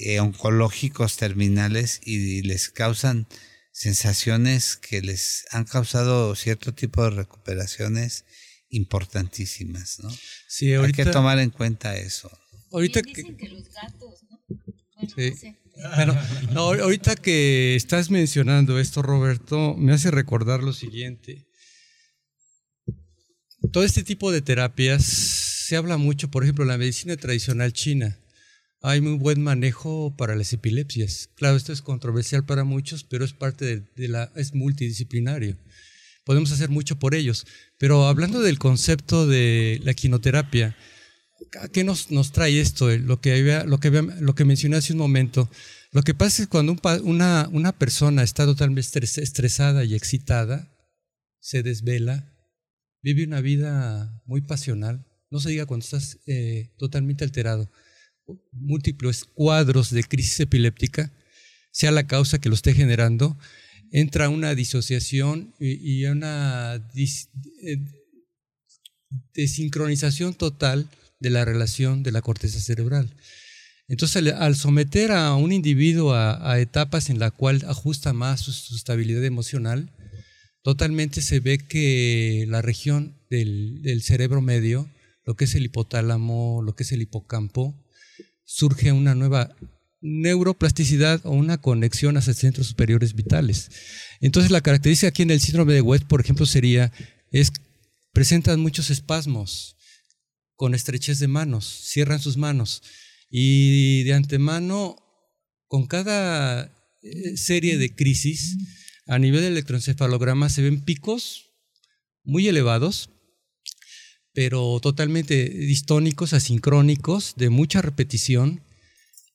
[SPEAKER 2] eh, oncológicos terminales y les causan sensaciones que les han causado cierto tipo de recuperaciones importantísimas, ¿no?
[SPEAKER 7] Sí,
[SPEAKER 2] Hay que tomar en cuenta eso.
[SPEAKER 3] Ahorita dicen que, los gatos, ¿no?
[SPEAKER 7] sí. ahorita que estás mencionando esto, Roberto, me hace recordar lo siguiente. Todo este tipo de terapias se habla mucho, por ejemplo, en la medicina tradicional china hay muy buen manejo para las epilepsias. Claro, esto es controversial para muchos, pero es parte de, la, es multidisciplinario. Podemos hacer mucho por ellos. Pero hablando del concepto de la quinoterapia, qué nos, nos trae esto? Eh, lo que, que, lo que mencioné hace un momento. Lo que pasa es que cuando una, una persona está totalmente estresada y excitada, se desvela, vive una vida muy pasional, no se diga cuando estás eh, totalmente alterado múltiples cuadros de crisis epiléptica, sea la causa que lo esté generando, entra una disociación y, una eh, desincronización total de la relación de la corteza cerebral. Entonces, al someter a un individuo a, etapas en la cual ajusta más su, estabilidad emocional, totalmente se ve que la región del, cerebro medio, lo que es el hipotálamo, lo que es el hipocampo, surge una nueva neuroplasticidad o una conexión hacia centros superiores vitales. Entonces la característica aquí en el síndrome de West, por ejemplo, sería, es presentan muchos espasmos con estrechez de manos, cierran sus manos y de antemano, con cada eh, serie de crisis, a nivel de electroencefalograma se ven picos muy elevados pero totalmente distónicos, asincrónicos, de mucha repetición,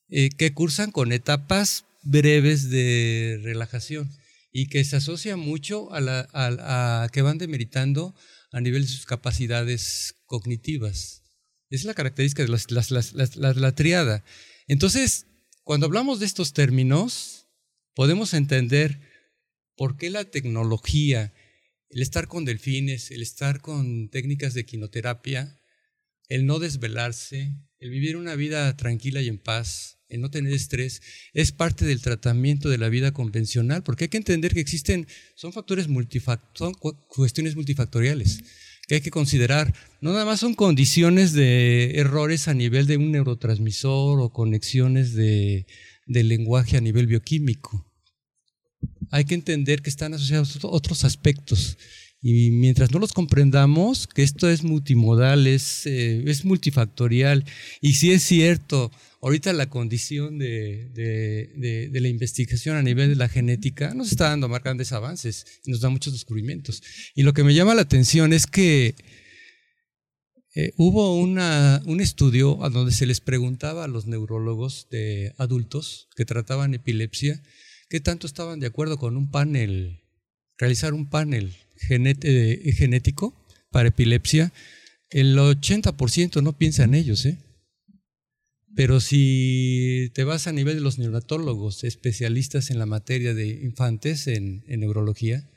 [SPEAKER 7] eh, que cursan con etapas breves de relajación y que se asocia mucho a, que van demeritando a nivel de sus capacidades cognitivas. Es la característica de la triada. Entonces, cuando hablamos de estos términos, podemos entender por qué la tecnología el estar con delfines, el estar con técnicas de quinoterapia, el no desvelarse, el vivir una vida tranquila y en paz, el no tener estrés, es parte del tratamiento de la vida convencional, porque hay que entender que existen, son factores son cuestiones multifactoriales que hay que considerar. No nada más son condiciones de errores a nivel de un neurotransmisor o conexiones de, de lenguaje a nivel bioquímico hay que entender que están asociados otros aspectos. Y mientras no los comprendamos, que esto es multimodal, es, eh, es multifactorial, y si es cierto, ahorita la condición de, de, la investigación a nivel de la genética nos está dando grandes avances y nos da muchos descubrimientos. Y lo que me llama la atención es que eh, hubo una, un estudio a donde se les preguntaba a los neurólogos de adultos que trataban epilepsia, qué tanto estaban de acuerdo con un panel realizar un panel eh, genético para epilepsia, el 80% no piensa en ellos, ¿eh? Pero si te vas a nivel de los neonatólogos, especialistas en la materia de infantes en, en neurología,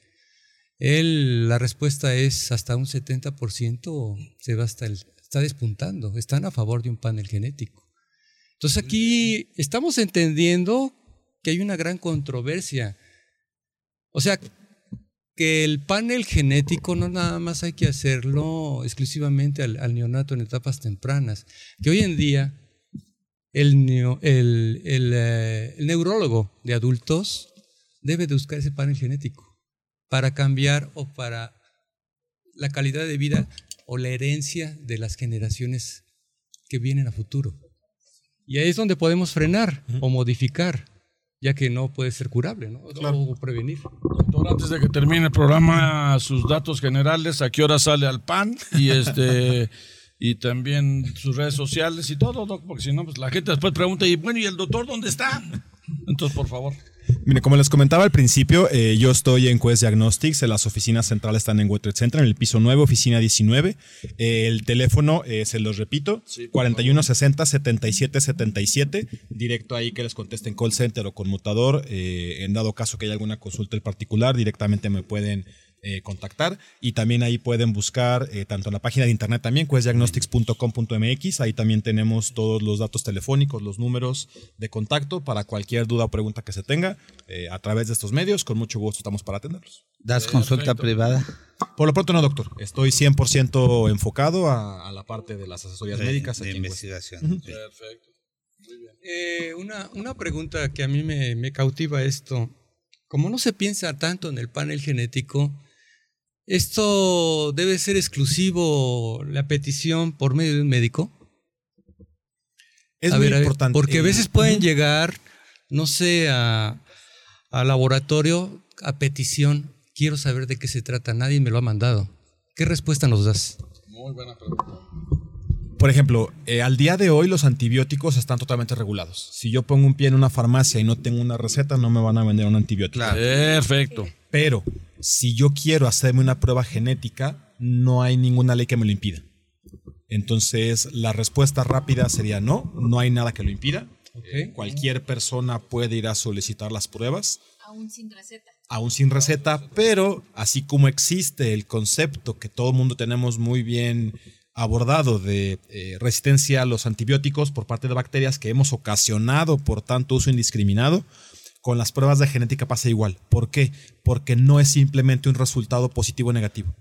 [SPEAKER 7] él, la respuesta es hasta un 70% se va hasta el, está despuntando, están a favor de un panel genético. Entonces aquí estamos entendiendo que hay una gran controversia. O sea, que el panel genético no nada más hay que hacerlo exclusivamente al, neonato en etapas tempranas, que hoy en día el, neo- eh, neurólogo de adultos debe de buscar ese panel genético para cambiar o para la calidad de vida o la herencia de las generaciones que vienen a futuro. Y ahí es donde podemos frenar o modificar, ya que no puede ser curable, ¿no? O prevenir.
[SPEAKER 4] Doctor, antes de que termine el programa, sus datos generales, a qué hora sale al PAN y este y también sus redes sociales y todo, doc, porque si no, pues la gente después pregunta, y bueno, ¿y el doctor dónde está? Entonces, por favor.
[SPEAKER 5] Mire, como les comentaba al principio, eh, yo estoy en Quest Diagnostics, las oficinas centrales están en Trade Center, en el piso 9, oficina 19. Eh, el teléfono, eh, se los repito, 4160-7777, directo ahí que les contesten call center o conmutador. en dado caso que haya alguna consulta en particular, directamente me pueden eh, contactar y también ahí pueden buscar eh, tanto en la página de internet también, questdiagnostics.com.mx, ahí también tenemos todos los datos telefónicos, los números de contacto para cualquier duda o pregunta que se tenga eh, a través de estos medios, con mucho gusto estamos para atenderlos.
[SPEAKER 2] ¿Das consulta privada?
[SPEAKER 5] Por lo pronto no, doctor, estoy 100% enfocado a, a la parte de las asesorías
[SPEAKER 2] De-
[SPEAKER 5] médicas.
[SPEAKER 2] de
[SPEAKER 5] aquí en Quest.
[SPEAKER 2] investigación. Sí.
[SPEAKER 7] Eh, una, una pregunta que a mí me, me cautiva esto. Como no se piensa tanto en el panel genético, ¿esto debe ser exclusivo la petición por medio de un médico?
[SPEAKER 5] Es
[SPEAKER 7] A
[SPEAKER 5] muy
[SPEAKER 7] ver,
[SPEAKER 5] importante.
[SPEAKER 7] porque a veces pueden llegar, no sé, a, a laboratorio a petición. Quiero saber de qué se trata, nadie me lo ha mandado. ¿Qué respuesta nos das?
[SPEAKER 4] Muy buena pregunta.
[SPEAKER 5] Por ejemplo, eh, al día de hoy los antibióticos están totalmente regulados. Si yo pongo un pie en una farmacia y no tengo una receta, no me van a vender un antibiótico.
[SPEAKER 4] Perfecto.
[SPEAKER 5] Pero si yo quiero hacerme una prueba genética, no hay ninguna ley que me lo impida. Entonces, la respuesta rápida sería no, no hay nada que lo impida. Eh, cualquier persona puede ir a solicitar las pruebas,
[SPEAKER 3] Aún sin receta.
[SPEAKER 5] aún sin receta, pero así como existe el concepto que todo el mundo tenemos muy bien abordado de eh, resistencia a los antibióticos por parte de bacterias que hemos ocasionado por tanto uso indiscriminado, con las pruebas de genética pasa igual. ¿Por qué? Porque no es simplemente un resultado positivo o negativo.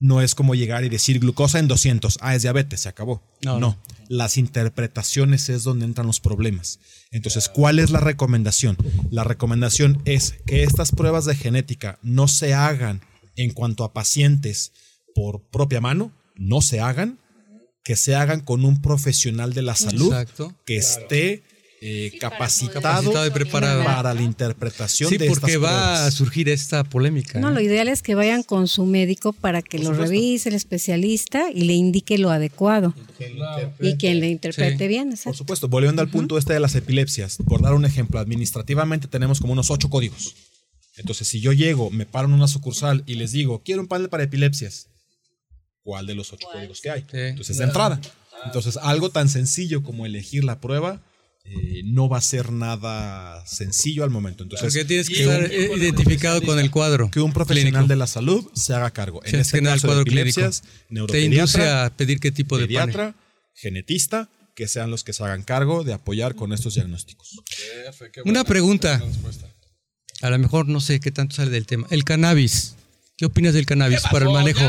[SPEAKER 5] No es como llegar y decir glucosa en 200, ah, es diabetes, se acabó.
[SPEAKER 7] No,
[SPEAKER 5] No,
[SPEAKER 7] no.
[SPEAKER 5] las interpretaciones es donde entran los problemas. Entonces, ¿cuál es la recomendación? La recomendación es que estas pruebas de genética no se hagan en cuanto a pacientes por propia mano, no se hagan, que se hagan con un profesional de la salud
[SPEAKER 7] Exacto.
[SPEAKER 5] que esté eh, capacitado,
[SPEAKER 7] Capacitado y preparado.
[SPEAKER 5] para la interpretación
[SPEAKER 7] Sí,
[SPEAKER 5] de estas
[SPEAKER 7] porque va a surgir esta polémica.
[SPEAKER 6] No,
[SPEAKER 7] ¿eh?
[SPEAKER 6] lo ideal es que vayan con su médico para que lo revise el especialista y le indique lo adecuado. Y quien le interprete
[SPEAKER 7] Sí.
[SPEAKER 6] bien,
[SPEAKER 5] Por supuesto, volviendo al punto este de las epilepsias, por dar un ejemplo, administrativamente tenemos como unos ocho códigos. Entonces, si yo llego, me paro en una sucursal y les digo, quiero un panel para epilepsias, ¿cuál de los ocho códigos que hay?
[SPEAKER 7] Sí.
[SPEAKER 5] Entonces, de entrada. Entonces, algo tan sencillo como elegir la prueba eh, no va a ser nada sencillo al momento. Entonces,
[SPEAKER 7] Porque tienes que
[SPEAKER 5] que
[SPEAKER 7] estar
[SPEAKER 5] un-
[SPEAKER 7] eh, identificado con el cuadro.
[SPEAKER 5] que un profesional
[SPEAKER 7] clínico.
[SPEAKER 5] de la salud se haga cargo. En
[SPEAKER 7] Sí,
[SPEAKER 5] este caso de
[SPEAKER 7] cuadro clínico.
[SPEAKER 5] epilepsias,
[SPEAKER 7] Te induce a pedir qué tipo de
[SPEAKER 5] pediatra, genetista, que sean los que se hagan cargo de apoyar con estos diagnósticos.
[SPEAKER 7] Una pregunta. A lo mejor no sé qué tanto sale del tema. El cannabis. ¿Qué opinas del cannabis para el manejo?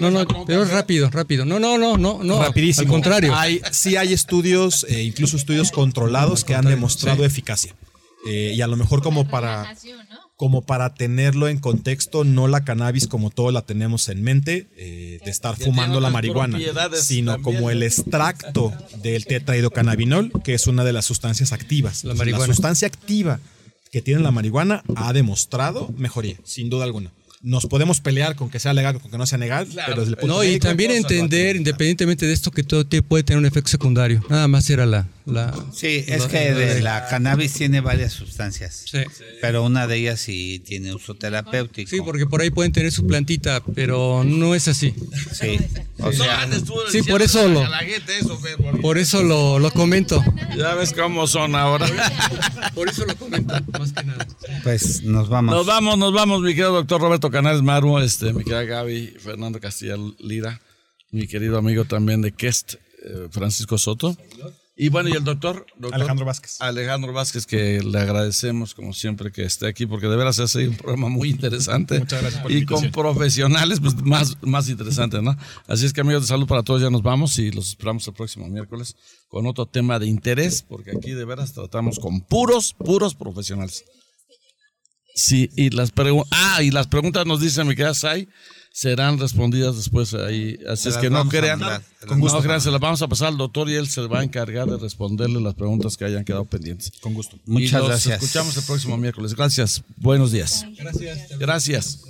[SPEAKER 7] No, no, pero es rápido, rápido. No, no, no, no, no.
[SPEAKER 5] Rapidísimo.
[SPEAKER 7] Al contrario.
[SPEAKER 5] Hay, sí hay estudios, eh, incluso estudios controlados que han demostrado
[SPEAKER 7] sí.
[SPEAKER 5] eficacia. Eh, y a lo mejor como para, como para tenerlo en contexto, no la cannabis como todo la tenemos en mente, eh, de estar fumando la marihuana, sino
[SPEAKER 4] también.
[SPEAKER 5] como el extracto del tetrahidrocannabinol, que es una de las sustancias activas.
[SPEAKER 7] La marihuana.
[SPEAKER 5] sustancia activa que tiene la marihuana ha demostrado mejoría, sin duda alguna. Nos podemos pelear con que sea legal o con que no sea legal, pero desde el punto
[SPEAKER 7] No, y
[SPEAKER 5] médico,
[SPEAKER 7] también
[SPEAKER 4] cosas,
[SPEAKER 7] entender, independientemente de esto, que todo te- puede tener un efecto secundario. Nada más era la... la
[SPEAKER 2] Sí, es que de la cannabis tiene varias sustancias,
[SPEAKER 7] Sí.
[SPEAKER 2] pero una de ellas sí tiene uso terapéutico.
[SPEAKER 7] Sí, porque por ahí pueden tener su plantita, pero no es así.
[SPEAKER 2] Sí, o sea,
[SPEAKER 7] Sí, por eso lo- Por eso lo, lo comento.
[SPEAKER 4] Ya ves cómo son ahora.
[SPEAKER 7] Por eso lo comento, más que nada.
[SPEAKER 2] pues nos vamos.
[SPEAKER 4] Nos vamos, nos vamos, mi querido doctor Roberto Canales Maru, este, mi querida Gaby, Fernando Castilla Lira, mi querido amigo también de Kest, eh, Francisco Soto. Y bueno, y el doctor, doctor
[SPEAKER 5] Alejandro Vázquez.
[SPEAKER 4] Alejandro Vázquez, que le agradecemos como siempre que esté aquí, porque de veras hace un programa muy interesante.
[SPEAKER 5] Muchas gracias por
[SPEAKER 4] Y con profesionales, pues más, más interesante, ¿no? Así es que amigos de salud para todos, ya nos vamos y los esperamos el próximo miércoles con otro tema de interés, porque aquí de veras tratamos con puros, puros profesionales. Sí, y las preguntas, ah, y las preguntas nos dice mi querida Sai, serán respondidas después ahí. Así es que no crean, con gusto. no crean, se las vamos a pasar al doctor y él se va a encargar de responderle las preguntas que hayan quedado pendientes.
[SPEAKER 5] Con gusto.
[SPEAKER 2] Muchas
[SPEAKER 4] Y los
[SPEAKER 2] gracias.
[SPEAKER 4] Escuchamos el próximo miércoles. Gracias. Buenos días. Gracias. Gracias.